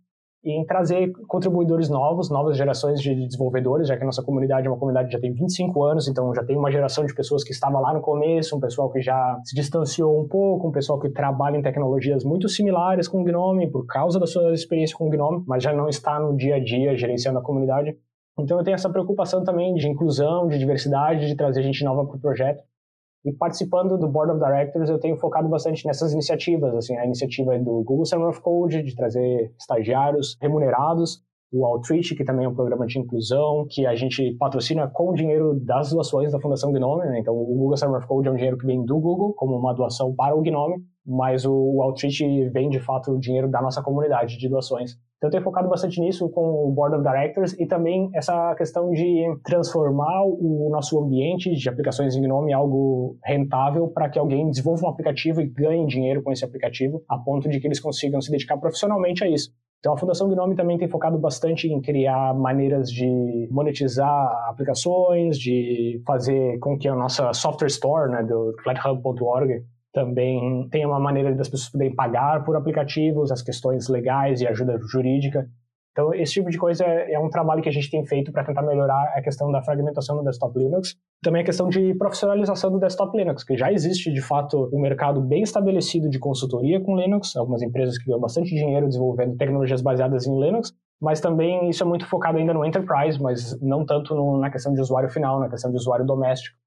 em trazer contribuidores novos, novas gerações de desenvolvedores, já que a nossa comunidade é uma comunidade que já tem 25 anos, então já tem uma geração de pessoas que estava lá no começo, um pessoal que já se distanciou um pouco, um pessoal que trabalha em tecnologias muito similares com o Gnome, por causa da sua experiência com o Gnome, mas já não está no dia a dia gerenciando a comunidade. Então eu tenho essa preocupação também de inclusão, de diversidade, de trazer gente nova para o projeto. E participando do Board of Directors, eu tenho focado bastante nessas iniciativas, assim, a iniciativa do Google Summer of Code, de trazer estagiários remunerados, o Outreach, que também é um programa de inclusão, que a gente patrocina com dinheiro das doações da Fundação Gnome, né? Então, o Google Summer of Code é um dinheiro que vem do Google, como uma doação para o Gnome, mas o Outreach vem, de fato, o dinheiro da nossa comunidade de doações. Então, eu tenho focado bastante nisso com o Board of Directors e também essa questão de transformar o nosso ambiente de aplicações em Gnome em algo rentável para que alguém desenvolva um aplicativo e ganhe dinheiro com esse aplicativo, a ponto de que eles consigam se dedicar profissionalmente a isso. Então, a Fundação Gnome também tem focado bastante em criar maneiras de monetizar aplicações, de fazer com que a nossa software store, né, do flathub.org, também tem uma maneira das pessoas poderem pagar por aplicativos, as questões legais e ajuda jurídica. Então, esse tipo de coisa é um trabalho que a gente tem feito para tentar melhorar a questão da fragmentação do desktop Linux. Também a questão de profissionalização do desktop Linux, que já existe, de fato, um mercado bem estabelecido de consultoria com Linux, algumas empresas que ganham bastante dinheiro desenvolvendo tecnologias baseadas em Linux, mas também isso é muito focado ainda no enterprise, mas não tanto no, na questão de usuário final, na questão de usuário doméstico.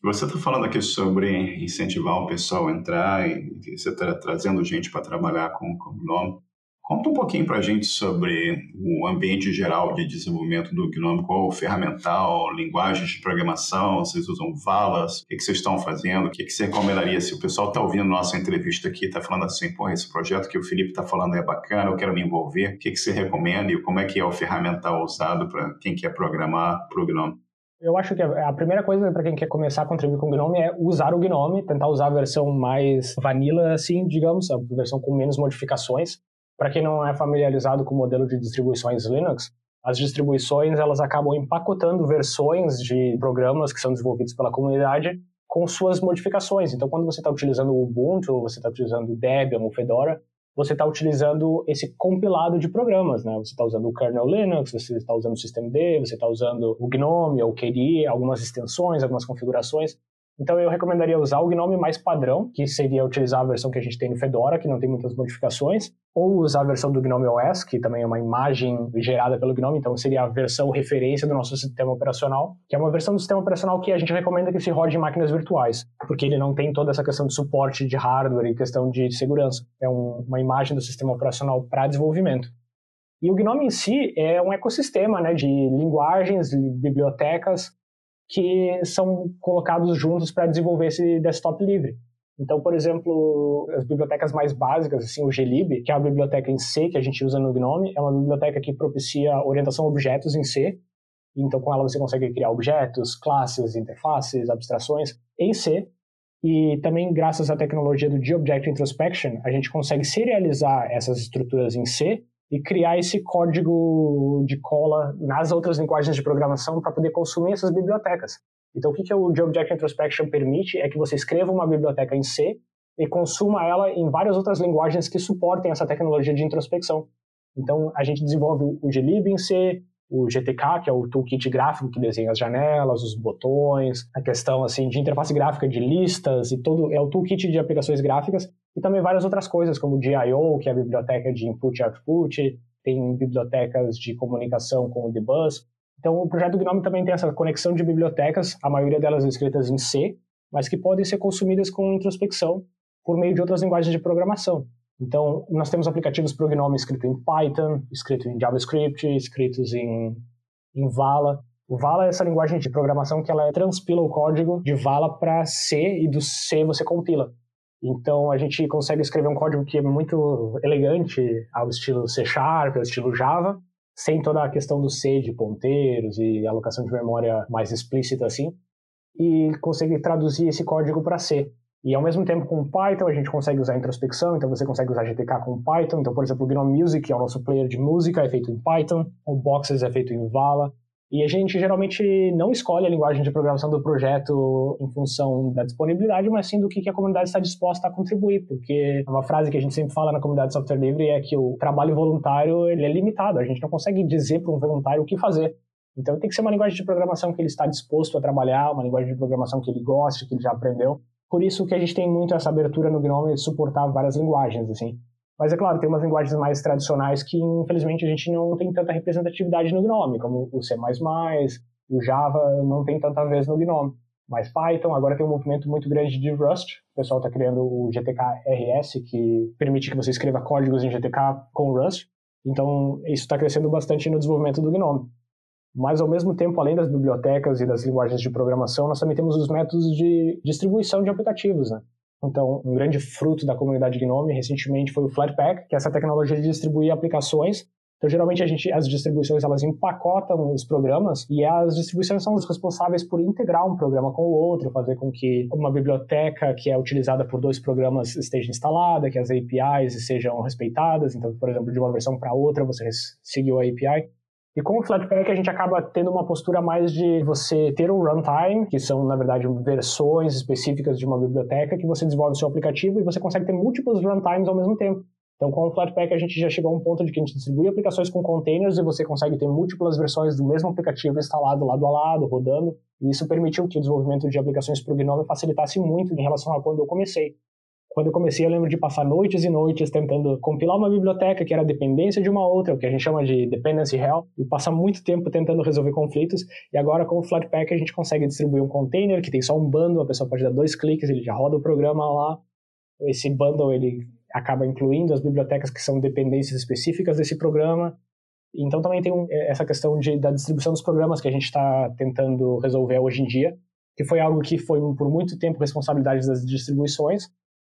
Você está falando aqui sobre incentivar o pessoal a entrar e você está trazendo gente para trabalhar com o GNOME. Conta um pouquinho para a gente sobre o ambiente geral de desenvolvimento do GNOME, qual o ferramental, linguagens de programação, vocês usam valas, o que, que vocês estão fazendo, o que, que você recomendaria se o pessoal está ouvindo nossa entrevista aqui, está falando assim, pô, esse projeto que o Felipe está falando é bacana, eu quero me envolver, o que, que você recomenda e como é que é o ferramental usado para quem quer programar para o GNOME? Eu acho que a primeira coisa para quem quer começar a contribuir com o Gnome é usar o Gnome, tentar usar a versão mais vanilla, assim, digamos, a versão com menos modificações. Para quem não é familiarizado com o modelo de distribuições Linux, as distribuições elas acabam empacotando versões de programas que são desenvolvidos pela comunidade com suas modificações. Então, quando você está utilizando o Ubuntu, ou você está utilizando o Debian ou Fedora, você está utilizando esse compilado de programas, né? Você está usando o kernel Linux, você está usando o systemd, você está usando o GNOME, o KDE, algumas extensões, algumas configurações. Então eu recomendaria usar o GNOME mais padrão, que seria utilizar a versão que a gente tem no Fedora, que não tem muitas modificações, ou usar a versão do GNOME OS, que também é uma imagem gerada pelo GNOME, então seria a versão referência do nosso sistema operacional, que é uma versão do sistema operacional que a gente recomenda que se rode em máquinas virtuais, porque ele não tem toda essa questão de suporte de hardware e questão de segurança. É um, uma imagem do sistema operacional para desenvolvimento. E o GNOME em si é um ecossistema né, de linguagens, bibliotecas, que são colocados juntos para desenvolver esse desktop livre. Então, por exemplo, as bibliotecas mais básicas, assim, o glib, que é a biblioteca em C que a gente usa no GNOME, é uma biblioteca que propicia orientação a objetos em C. Então, com ela você consegue criar objetos, classes, interfaces, abstrações em C. E também, graças à tecnologia do G-Object Introspection, a gente consegue serializar essas estruturas em C e criar esse código de cola nas outras linguagens de programação para poder consumir essas bibliotecas. Então, o que, que o Object Introspection permite é que você escreva uma biblioteca em C e consuma ela em várias outras linguagens que suportem essa tecnologia de introspecção. Então, a gente desenvolve o glib em C, o GTK, que é o toolkit gráfico que desenha as janelas, os botões, a questão assim de interface gráfica de listas e todo é o toolkit de aplicações gráficas e também várias outras coisas como o DIO, que é a biblioteca de input e output, tem bibliotecas de comunicação com o dbus. Então o projeto Gnome também tem essa conexão de bibliotecas, a maioria delas escritas em C, mas que podem ser consumidas com introspecção por meio de outras linguagens de programação. Então, nós temos aplicativos para o Gnome escrito em Python, escrito em JavaScript, escritos em, em Vala. O Vala é essa linguagem de programação que ela transpila o código de Vala para C e do C você compila. Então, a gente consegue escrever um código que é muito elegante ao estilo C Sharp, ao estilo Java, sem toda a questão do C de ponteiros e alocação de memória mais explícita assim, e consegue traduzir esse código para C. E ao mesmo tempo com Python a gente consegue usar introspecção, então você consegue usar GTK com Python. Então, por exemplo, o Gnome Music, que é o nosso player de música, é feito em Python, o Boxes é feito em Vala. E a gente geralmente não escolhe a linguagem de programação do projeto em função da disponibilidade, mas sim do que a comunidade está disposta a contribuir, porque uma frase que a gente sempre fala na comunidade de software livre é que o trabalho voluntário ele é limitado, a gente não consegue dizer para um voluntário o que fazer. Então tem que ser uma linguagem de programação que ele está disposto a trabalhar, uma linguagem de programação que ele goste, que ele já aprendeu. Por isso que a gente tem muito essa abertura no GNOME de suportar várias linguagens, assim. Mas é claro, tem umas linguagens mais tradicionais que, infelizmente, a gente não tem tanta representatividade no GNOME, como o C++, o Java não tem tanta vez no GNOME. Mas Python, agora tem um movimento muito grande de Rust. O pessoal está criando o GTK RS, que permite que você escreva códigos em GTK com Rust. Então, isso está crescendo bastante no desenvolvimento do GNOME. Mas, ao mesmo tempo, além das bibliotecas e das linguagens de programação, nós também temos os métodos de distribuição de aplicativos, né? Então, um grande fruto da comunidade Gnome recentemente foi o Flatpak, que é essa tecnologia de distribuir aplicações. Então, geralmente a gente, as distribuições elas empacotam os programas e as distribuições são os responsáveis por integrar um programa com o outro, fazer com que uma biblioteca que é utilizada por dois programas esteja instalada, que as APIs sejam respeitadas. Então, por exemplo, de uma versão para outra você seguiu a API. E com o Flatpak a gente acaba tendo uma postura mais de você ter um runtime, que são, na verdade, versões específicas de uma biblioteca, que você desenvolve seu aplicativo e você consegue ter múltiplos runtimes ao mesmo tempo. Então, com o Flatpak, a gente já chegou a um ponto de que a gente distribui aplicações com containers e você consegue ter múltiplas versões do mesmo aplicativo instalado lado a lado, rodando. E isso permitiu que o desenvolvimento de aplicações para o Gnome facilitasse muito em relação a quando eu comecei. Quando eu comecei, eu lembro de passar noites e noites tentando compilar uma biblioteca que era dependência de uma outra, o que a gente chama de dependency hell, e passar muito tempo tentando resolver conflitos. E agora, com o Flatpak, a gente consegue distribuir um container que tem só um bundle, a pessoa pode dar dois cliques, ele já roda o programa lá. Esse bundle ele acaba incluindo as bibliotecas que são dependências específicas desse programa. Então também tem um, é, essa questão de, da distribuição dos programas que a gente está tentando resolver hoje em dia, que foi algo que foi por muito tempo responsabilidade das distribuições,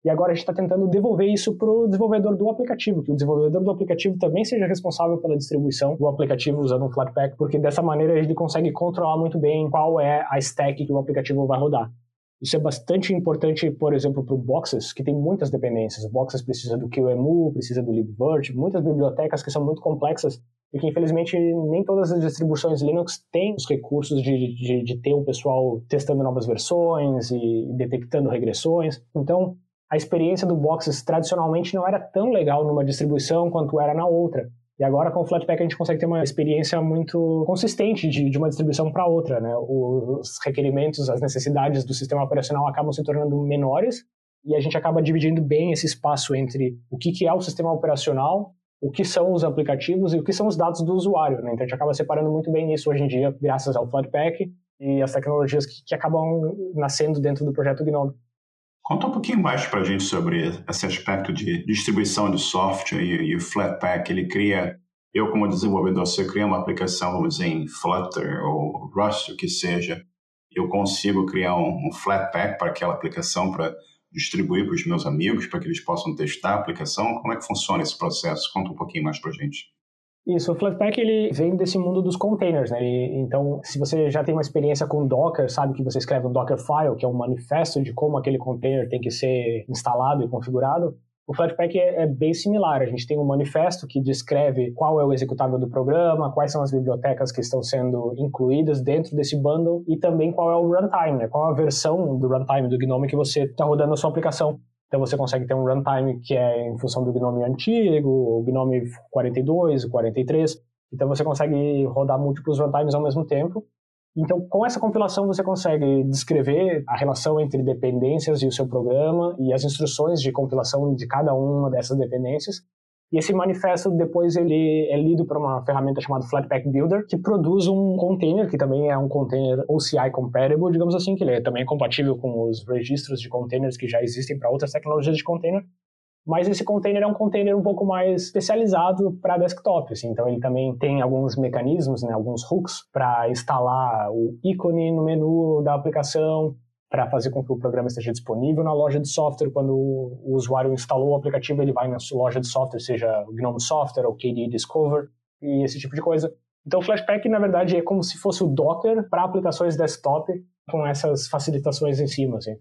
e agora a gente está tentando devolver isso para o desenvolvedor do aplicativo, que o desenvolvedor do aplicativo também seja responsável pela distribuição do aplicativo usando um Flatpak, porque dessa maneira ele consegue controlar muito bem qual é a stack que o aplicativo vai rodar. Isso é bastante importante, por exemplo, para o Boxes, que tem muitas dependências. O Boxes precisa do QEMU, precisa do libvirt, muitas bibliotecas que são muito complexas e que, infelizmente, nem todas as distribuições Linux têm os recursos de, de, de ter o pessoal testando novas versões e detectando regressões. Então, a experiência do Boxes tradicionalmente não era tão legal numa distribuição quanto era na outra. E agora com o Flatpak a gente consegue ter uma experiência muito consistente de, de uma distribuição para outra, né? Os requerimentos, as necessidades do sistema operacional acabam se tornando menores e a gente acaba dividindo bem esse espaço entre o que, que é o sistema operacional, o que são os aplicativos e o que são os dados do usuário, né? Então a gente acaba separando muito bem isso hoje em dia, graças ao Flatpak e as tecnologias que, que acabam nascendo dentro do projeto Gnome. Conta um pouquinho mais para a gente sobre esse aspecto de distribuição de software e, o Flatpak. Ele cria, eu como desenvolvedor, se eu criar uma aplicação, vamos dizer, em Flutter ou Rust, o que seja, eu consigo criar um, um Flatpak para aquela aplicação para distribuir para os meus amigos, para que eles possam testar a aplicação. Como é que funciona esse processo? Conta um pouquinho mais para a gente. Isso, o Flatpak ele vem desse mundo dos containers, né? E, então, se você já tem uma experiência com Docker, sabe que você escreve um Dockerfile, que é um manifesto de como aquele container tem que ser instalado e configurado, o Flatpak é, é, bem similar. A gente tem um manifesto que descreve qual é o executável do programa, quais são as bibliotecas que estão sendo incluídas dentro desse bundle e também qual é o runtime, né? qual é a versão do runtime do Gnome que você está rodando a sua aplicação. Então você consegue ter um runtime que é em função do Gnome antigo, o Gnome 42, o 43. Então você consegue rodar múltiplos runtimes ao mesmo tempo. Então, com essa compilação, você consegue descrever a relação entre dependências e o seu programa e as instruções de compilação de cada uma dessas dependências. E esse manifesto depois ele é lido por uma ferramenta chamada Flatpak Builder, que produz um container, que também é um container OCI compatible, digamos assim, que ele é também compatível com os registros de containers que já existem para outras tecnologias de container. Mas esse container é um container um pouco mais especializado para desktop, assim. então ele também tem alguns mecanismos, né, alguns hooks para instalar o ícone no menu da aplicação, para fazer com que o programa esteja disponível na loja de software. Quando o usuário instalou o aplicativo, ele vai na sua loja de software, seja o GNOME Software ou KDE Discover e esse tipo de coisa. Então, o Flashpak, na verdade, é como se fosse o Docker para aplicações desktop com essas facilitações em cima. Assim.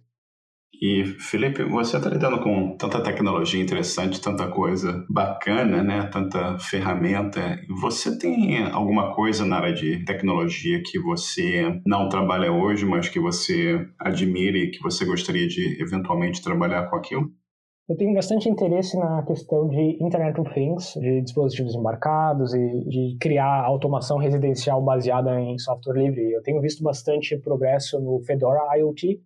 E, Felipe, você está lidando com tanta tecnologia interessante, tanta coisa bacana, né? tanta ferramenta. Você tem alguma coisa na área de tecnologia que você não trabalha hoje, mas que você admire e que você gostaria de eventualmente trabalhar com aquilo? Eu tenho bastante interesse na questão de Internet of Things, de dispositivos embarcados e de criar automação residencial baseada em software livre. Eu tenho visto bastante progresso no Fedora IoT,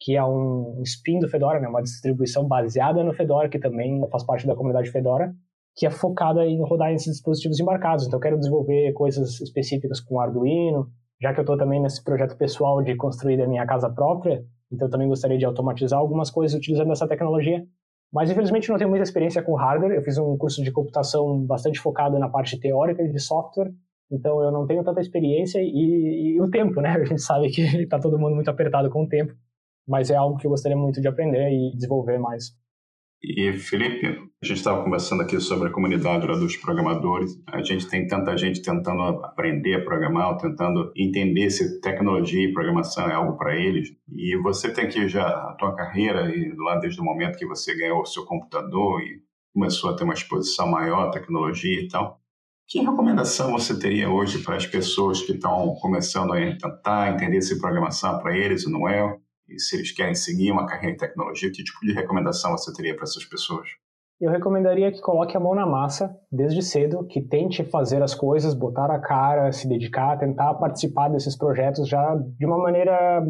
que é um spin do Fedora, né, uma distribuição baseada no Fedora, que também faz parte da comunidade Fedora, que é focada em rodar esses dispositivos embarcados. Então, eu quero desenvolver coisas específicas com Arduino, já que eu estou também nesse projeto pessoal de construir a minha casa própria, então eu também gostaria de automatizar algumas coisas utilizando essa tecnologia. Mas, infelizmente, não tenho muita experiência com hardware. Eu fiz um curso de computação bastante focado na parte teórica de software, então eu não tenho tanta experiência e, e o tempo, né? [LAUGHS] A gente sabe que está todo mundo muito apertado com o tempo mas é algo que eu gostaria muito de aprender e desenvolver mais. E Felipe, a gente estava conversando aqui sobre a comunidade dos programadores. A gente tem tanta gente tentando aprender a programar, tentando entender se tecnologia e programação é algo para eles. E você tem aqui já a tua carreira e lá desde o momento que você ganhou o seu computador e começou a ter uma exposição maior à tecnologia e tal. Que recomendação você teria hoje para as pessoas que estão começando a tentar entender se programação é para eles ou não é? E se eles querem seguir uma carreira em tecnologia, que tipo de recomendação você teria para essas pessoas? Eu recomendaria que coloque a mão na massa desde cedo, que tente fazer as coisas, botar a cara, se dedicar, tentar participar desses projetos já de uma maneira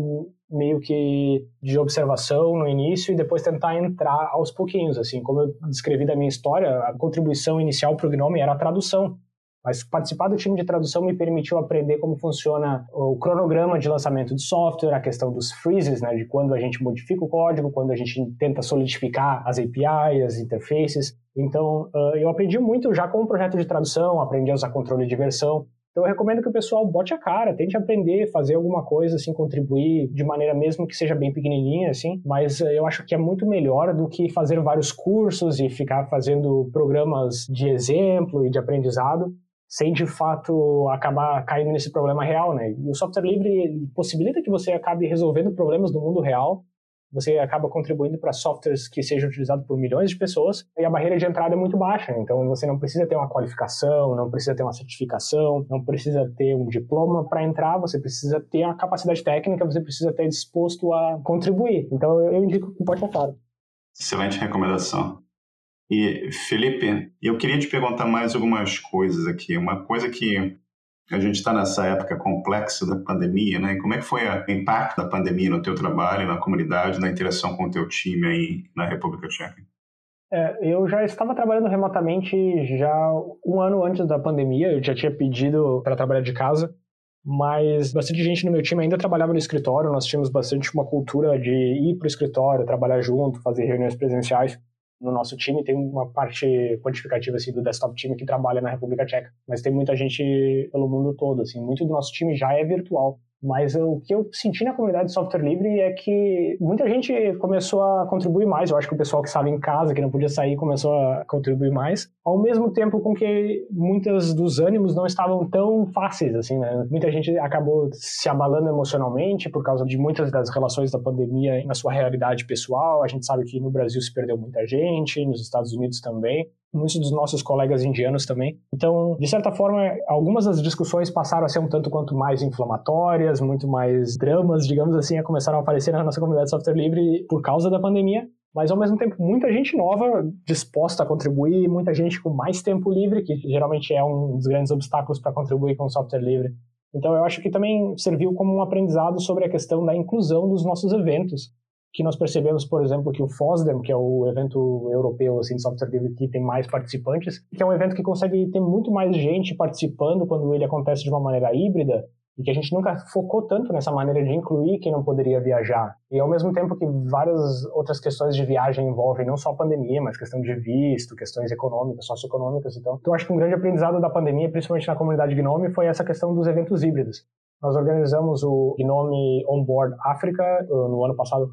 meio que de observação no início e depois tentar entrar aos pouquinhos, assim, como eu descrevi da minha história, a contribuição inicial para o Gnome era a tradução. Mas participar do time de tradução me permitiu aprender como funciona o cronograma de lançamento de software, a questão dos freezes, né, de quando a gente modifica o código, quando a gente tenta solidificar as APIs, as interfaces. Então, eu aprendi muito já com o projeto de tradução, aprendi a usar controle de versão. Então, eu recomendo que o pessoal bote a cara, tente aprender, fazer alguma coisa, assim, contribuir de maneira mesmo que seja bem pequenininha, assim. Mas eu acho que é muito melhor do que fazer vários cursos e ficar fazendo programas de exemplo e de aprendizado sem de fato acabar caindo nesse problema real, né? E o software livre possibilita que você acabe resolvendo problemas do mundo real, você acaba contribuindo para softwares que sejam utilizados por milhões de pessoas e a barreira de entrada é muito baixa. Então você não precisa ter uma qualificação, não precisa ter uma certificação, não precisa ter um diploma para entrar, você precisa ter a capacidade técnica, você precisa estar disposto a contribuir. Então eu indico que pode claro. Excelente recomendação. E, Felipe, eu queria te perguntar mais algumas coisas aqui. Uma coisa que a gente está nessa época complexa da pandemia, né? Como é que foi o impacto da pandemia no teu trabalho, na comunidade, na interação com o teu time aí na República Tcheca? É, eu já estava trabalhando remotamente já um ano antes da pandemia. Eu já tinha pedido para trabalhar de casa, mas bastante gente no meu time ainda trabalhava no escritório. Nós tínhamos bastante uma cultura de ir para o escritório, trabalhar junto, fazer reuniões presenciais no nosso time tem uma parte quantificativa assim do desktop time que trabalha na República Tcheca, mas tem muita gente pelo mundo todo, assim, muito do nosso time já é virtual. Mas o que eu senti na comunidade de software livre é que muita gente começou a contribuir mais. Eu acho que o pessoal que estava em casa, que não podia sair, começou a contribuir mais. Ao mesmo tempo com que muitos dos ânimos não estavam tão fáceis, assim, né? Muita gente acabou se abalando emocionalmente por causa de muitas das relações da pandemia na sua realidade pessoal. A gente sabe que no Brasil se perdeu muita gente, nos Estados Unidos também muitos dos nossos colegas indianos também. Então, de certa forma, algumas das discussões passaram a ser um tanto quanto mais inflamatórias, muito mais dramas, digamos assim, começaram a aparecer na nossa comunidade de software livre por causa da pandemia. Mas ao mesmo tempo, muita gente nova disposta a contribuir, muita gente com mais tempo livre, que geralmente é um dos grandes obstáculos para contribuir com o software livre. Então, eu acho que também serviu como um aprendizado sobre a questão da inclusão dos nossos eventos que nós percebemos, por exemplo, que o FOSDEM, que é o evento europeu assim, de software livre que tem mais participantes, que é um evento que consegue ter muito mais gente participando quando ele acontece de uma maneira híbrida, e que a gente nunca focou tanto nessa maneira de incluir quem não poderia viajar. E ao mesmo tempo que várias outras questões de viagem envolvem não só a pandemia, mas questão de visto, questões econômicas, socioeconômicas, então. Então acho que um grande aprendizado da pandemia, principalmente na comunidade Gnome, foi essa questão dos eventos híbridos. Nós organizamos o Gnome Onboard África no ano passado,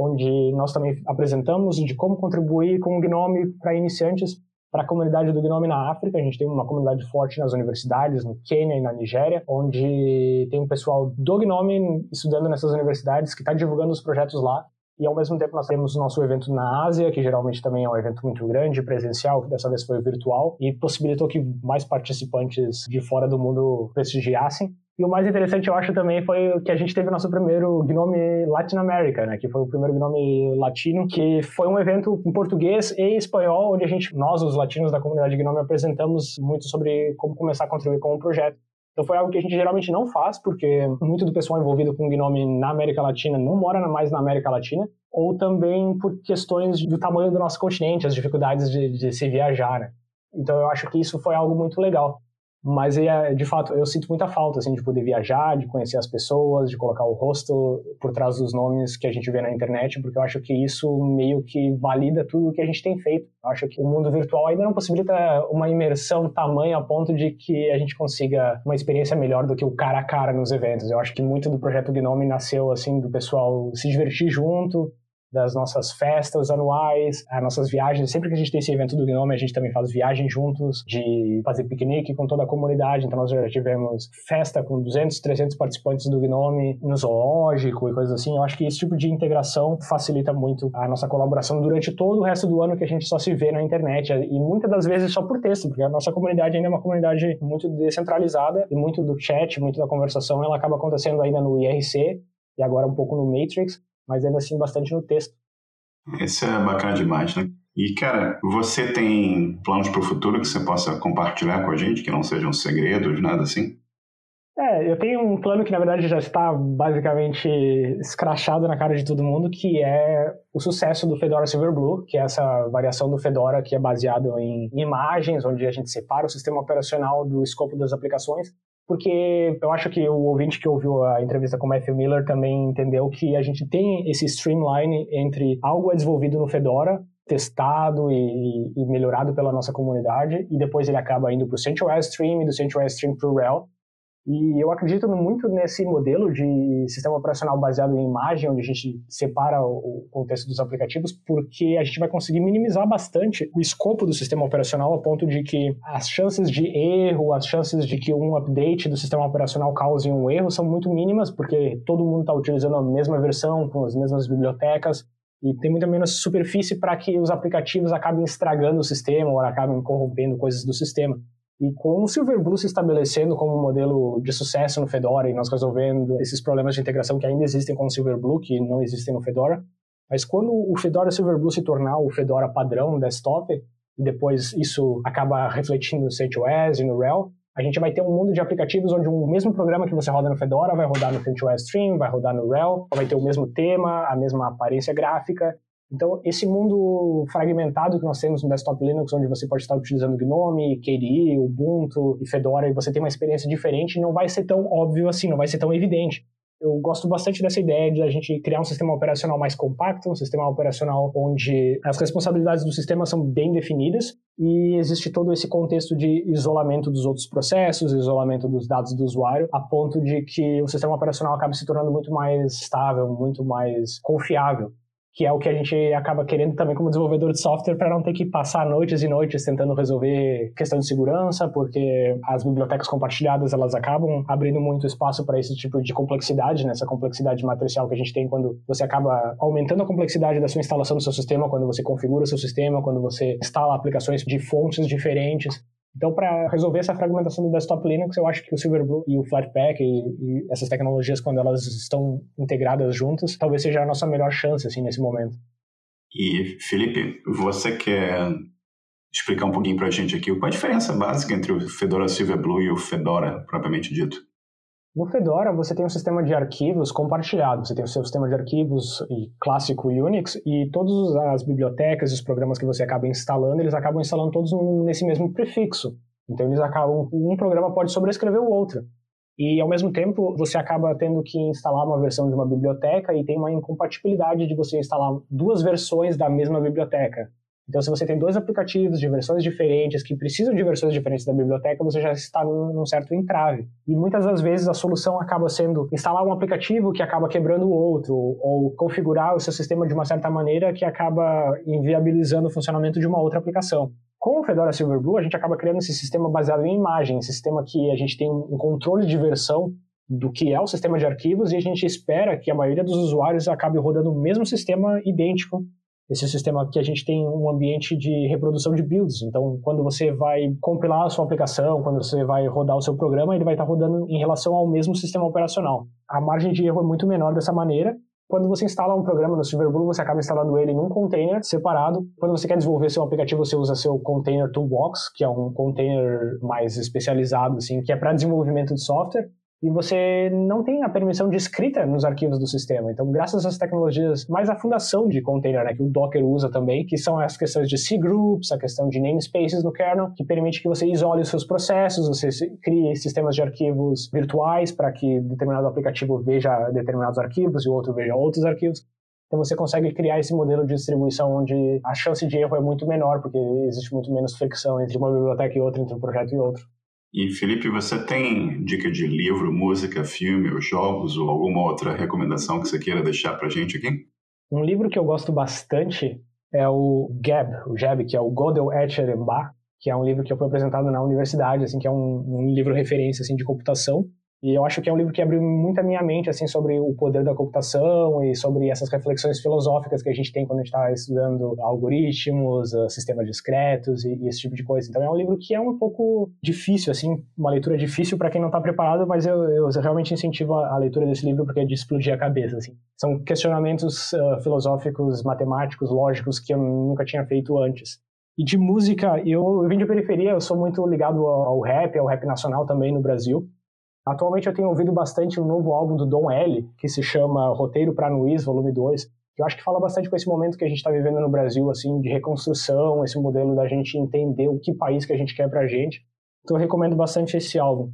onde nós também apresentamos de como contribuir com o Gnome para iniciantes para a comunidade do Gnome na África. A gente tem uma comunidade forte nas universidades, no Quênia e na Nigéria, onde tem um pessoal do Gnome estudando nessas universidades que está divulgando os projetos lá. E ao mesmo tempo nós temos o nosso evento na Ásia, que geralmente também é um evento muito grande, presencial, que dessa vez foi virtual, e possibilitou que mais participantes de fora do mundo prestigiassem. E o mais interessante, eu acho, também foi que a gente teve o nosso primeiro Gnome Latin America, né? Que foi o primeiro Gnome latino, que foi um evento em português e espanhol, onde a gente, nós, os latinos da comunidade Gnome, apresentamos muito sobre como começar a contribuir com o projeto. Então foi algo que a gente geralmente não faz, porque muito do pessoal envolvido com Gnome na América Latina não mora mais na América Latina, ou também por questões do tamanho do nosso continente, as dificuldades de, de se viajar, né? Então eu acho que isso foi algo muito legal. Mas, é, de fato, eu sinto muita falta, assim, de poder viajar, de conhecer as pessoas, de colocar o rosto por trás dos nomes que a gente vê na internet, porque eu acho que isso meio que valida tudo o que a gente tem feito. Eu acho que o mundo virtual ainda não possibilita uma imersão tamanha a ponto de que a gente consiga uma experiência melhor do que o cara a cara nos eventos. Eu acho que muito do projeto Gnome nasceu, assim, do pessoal se divertir junto, das nossas festas anuais, as nossas viagens. Sempre que a gente tem esse evento do Gnome, a gente também faz viagens juntos, de fazer piquenique com toda a comunidade. Então, nós já tivemos festa com 200, 300 participantes do Gnome no zoológico e coisas assim. Eu acho que esse tipo de integração facilita muito a nossa colaboração durante todo o resto do ano que a gente só se vê na internet. E muitas das vezes só por texto, porque a nossa comunidade ainda é uma comunidade muito descentralizada e muito do chat, muito da conversação, ela acaba acontecendo ainda no IRC e agora um pouco no Matrix mas ainda assim bastante no texto. Isso é bacana demais, né? E, cara, você tem planos para o futuro que você possa compartilhar com a gente, que não sejam segredos, nada assim? É, eu tenho um plano que, na verdade, já está basicamente escrachado na cara de todo mundo, que é o sucesso do Fedora Silverblue, que é essa variação do Fedora que é baseado em imagens, onde a gente separa o sistema operacional do escopo das aplicações porque eu acho que o ouvinte que ouviu a entrevista com o Matthew Miller também entendeu que a gente tem esse streamline entre algo é desenvolvido no Fedora, testado e, e melhorado pela nossa comunidade, e depois ele acaba indo para o CentOS Stream e do CentOS Stream para o RHEL, e eu acredito muito nesse modelo de sistema operacional baseado em imagem, onde a gente separa o contexto dos aplicativos, porque a gente vai conseguir minimizar bastante o escopo do sistema operacional a ponto de que as chances de erro, as chances de que um update do sistema operacional cause um erro são muito mínimas, porque todo mundo está utilizando a mesma versão, com as mesmas bibliotecas, e tem muito menos superfície para que os aplicativos acabem estragando o sistema ou acabem corrompendo coisas do sistema. E com o Silverblue se estabelecendo como um modelo de sucesso no Fedora e nós resolvendo esses problemas de integração que ainda existem com o Silverblue, que não existem no Fedora, Mas quando o Fedora Silverblue se tornar o Fedora padrão desktop, e depois isso acaba refletindo no CentOS e no RHEL, a gente vai ter um mundo de aplicativos onde o mesmo programa que você roda no Fedora vai rodar no CentOS Stream, vai rodar no RHEL, vai ter o mesmo tema, a mesma aparência gráfica. Então, esse mundo fragmentado que nós temos no desktop Linux, onde você pode estar utilizando GNOME, KDE, Ubuntu e Fedora, e você tem uma experiência diferente, não vai ser tão óbvio assim, não vai ser tão evidente. Eu gosto bastante dessa ideia de a gente criar um sistema operacional mais compacto, um sistema operacional onde as responsabilidades do sistema são bem definidas e existe todo esse contexto de isolamento dos outros processos, isolamento dos dados do usuário, a ponto de que o sistema operacional acabe se tornando muito mais estável, muito mais confiável que é o que a gente acaba querendo também como desenvolvedor de software para não ter que passar noites e noites tentando resolver questão de segurança, porque as bibliotecas compartilhadas elas acabam abrindo muito espaço para esse tipo de complexidade, nessa né? complexidade matricial que a gente tem quando você acaba aumentando a complexidade da sua instalação do seu sistema, quando você configura o seu sistema, quando você instala aplicações de fontes diferentes. Então, para resolver essa fragmentação do desktop Linux, eu acho que o Silverblue e o Flatpak e, e, essas tecnologias, quando elas estão integradas juntas, talvez seja a nossa melhor chance assim nesse momento. E Felipe, você quer explicar um pouquinho para a gente aqui qual a diferença básica entre o Fedora Silverblue e o Fedora propriamente dito? No Fedora, você tem um sistema de arquivos compartilhado. Você tem o seu sistema de arquivos clássico Unix e todas as bibliotecas e os programas que você acaba instalando, eles acabam instalando todos nesse mesmo prefixo. Então, eles acabam, um programa pode sobrescrever o outro. E, ao mesmo tempo, você acaba tendo que instalar uma versão de uma biblioteca e tem uma incompatibilidade de você instalar duas versões da mesma biblioteca. Então, se você tem dois aplicativos de versões diferentes que precisam de versões diferentes da biblioteca, você já está num, num, certo entrave. E muitas das vezes a solução acaba sendo instalar um aplicativo que acaba quebrando o outro, ou configurar o seu sistema de uma certa maneira que acaba inviabilizando o funcionamento de uma outra aplicação. Com o Fedora Silverblue, a gente acaba criando esse sistema baseado em imagem, esse sistema que a gente tem um controle de versão do que é o sistema de arquivos e a gente espera que a maioria dos usuários acabe rodando o mesmo sistema idêntico esse sistema que a gente tem um ambiente de reprodução de builds. Então, quando você vai compilar a sua aplicação, quando você vai rodar o seu programa, ele vai estar rodando em relação ao mesmo sistema operacional. A margem de erro é muito menor dessa maneira. Quando você instala um programa no Silverblue, você acaba instalando ele num container separado. Quando você quer desenvolver seu aplicativo, você usa seu Container Toolbox, que é um container mais especializado, assim, que é para desenvolvimento de software e você não tem a permissão de escrita nos arquivos do sistema. Então, graças às tecnologias, mais a fundação de container, né, que o Docker usa também, que são as questões de C-groups, a questão de namespaces no kernel, que permite que você isole os seus processos, você crie sistemas de arquivos virtuais para que determinado aplicativo veja determinados arquivos e o outro veja outros arquivos. Então você consegue criar esse modelo de distribuição onde a chance de erro é muito menor, porque existe muito menos fricção entre uma biblioteca e outra, entre um projeto e outro. E Felipe, você tem dica de livro, música, filme, ou jogos ou alguma outra recomendação que você queira deixar para gente aqui? Um livro que eu gosto bastante é o GAB, o GAB, que é o Godel Etcher Bach, que é um livro que fui apresentado na universidade, assim, que é um, um livro referência assim de computação. E eu acho que é um livro que abriu muito a minha mente assim sobre o poder da computação e sobre essas reflexões filosóficas que a gente tem quando a gente está estudando algoritmos, uh, sistemas discretos e, e, esse tipo de coisa. Então é um livro que é um pouco difícil, assim, uma leitura difícil para quem não está preparado, mas eu, eu, realmente incentivo a, a, leitura desse livro porque é de explodir a cabeça. Assim. São questionamentos uh, filosóficos, matemáticos, lógicos que eu nunca tinha feito antes. E de música, eu, eu vim de periferia, eu sou muito ligado ao, ao rap, ao rap nacional também no Brasil. Atualmente eu tenho ouvido bastante o um novo álbum do Dom L, que se chama Roteiro para Nuiz, volume 2, que eu acho que fala bastante com esse momento que a gente está vivendo no Brasil, assim, de reconstrução, esse modelo da gente entender o que país que a gente quer pra gente. Então eu recomendo bastante esse álbum.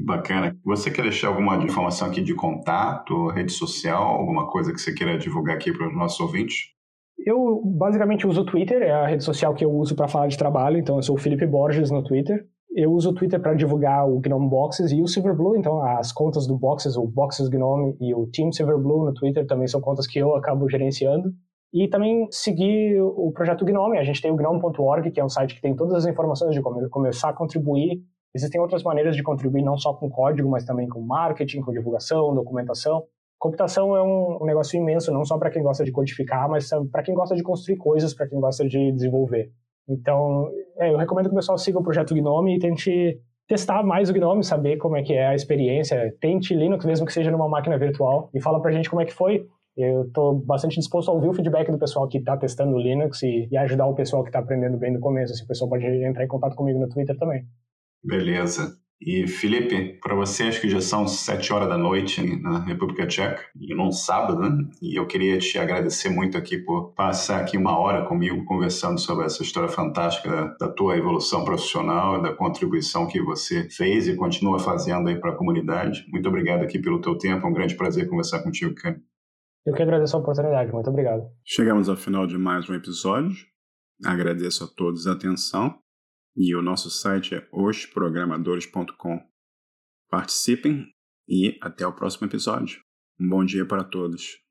Bacana. Você quer deixar alguma informação aqui de contato, rede social, alguma coisa que você queira divulgar aqui para os nossos ouvintes? Eu basicamente uso o Twitter, é a rede social que eu uso para falar de trabalho, então eu sou o Felipe Borges no Twitter eu uso o Twitter para divulgar o Gnome Boxes e o Silverblue, então as contas do Boxes, o Boxes Gnome e o Team Silverblue no Twitter também são contas que eu acabo gerenciando. E também seguir o projeto Gnome, a gente tem o gnome.org, que é um site que tem todas as informações de como começar a contribuir. Existem outras maneiras de contribuir, não só com código, mas também com marketing, com divulgação, documentação. Computação é um, negócio imenso, não só para quem gosta de codificar, mas para quem gosta de construir coisas, para quem gosta de desenvolver. Então, é, eu recomendo que o pessoal siga o projeto Gnome e tente testar mais o Gnome, saber como é que é a experiência. Tente Linux, mesmo que seja numa máquina virtual, e fala pra gente como é que foi. Eu estou bastante disposto a ouvir o feedback do pessoal que está testando o Linux e, e, ajudar o pessoal que está aprendendo bem no começo. Assim, o pessoal pode entrar em contato comigo no Twitter também. Beleza. E Felipe, para você acho que já são sete horas da noite na República Tcheca e num sábado, né? E eu queria te agradecer muito aqui por passar aqui uma hora comigo conversando sobre essa história fantástica da, da tua evolução profissional, da contribuição que você fez e continua fazendo aí para a comunidade. Muito obrigado aqui pelo teu tempo, é um grande prazer conversar contigo, cara. Eu que agradeço a oportunidade, muito obrigado. Chegamos ao final de mais um episódio. Agradeço a todos a atenção e o nosso site é osprogramadores.com. Participem e até o próximo episódio. Um bom dia para todos.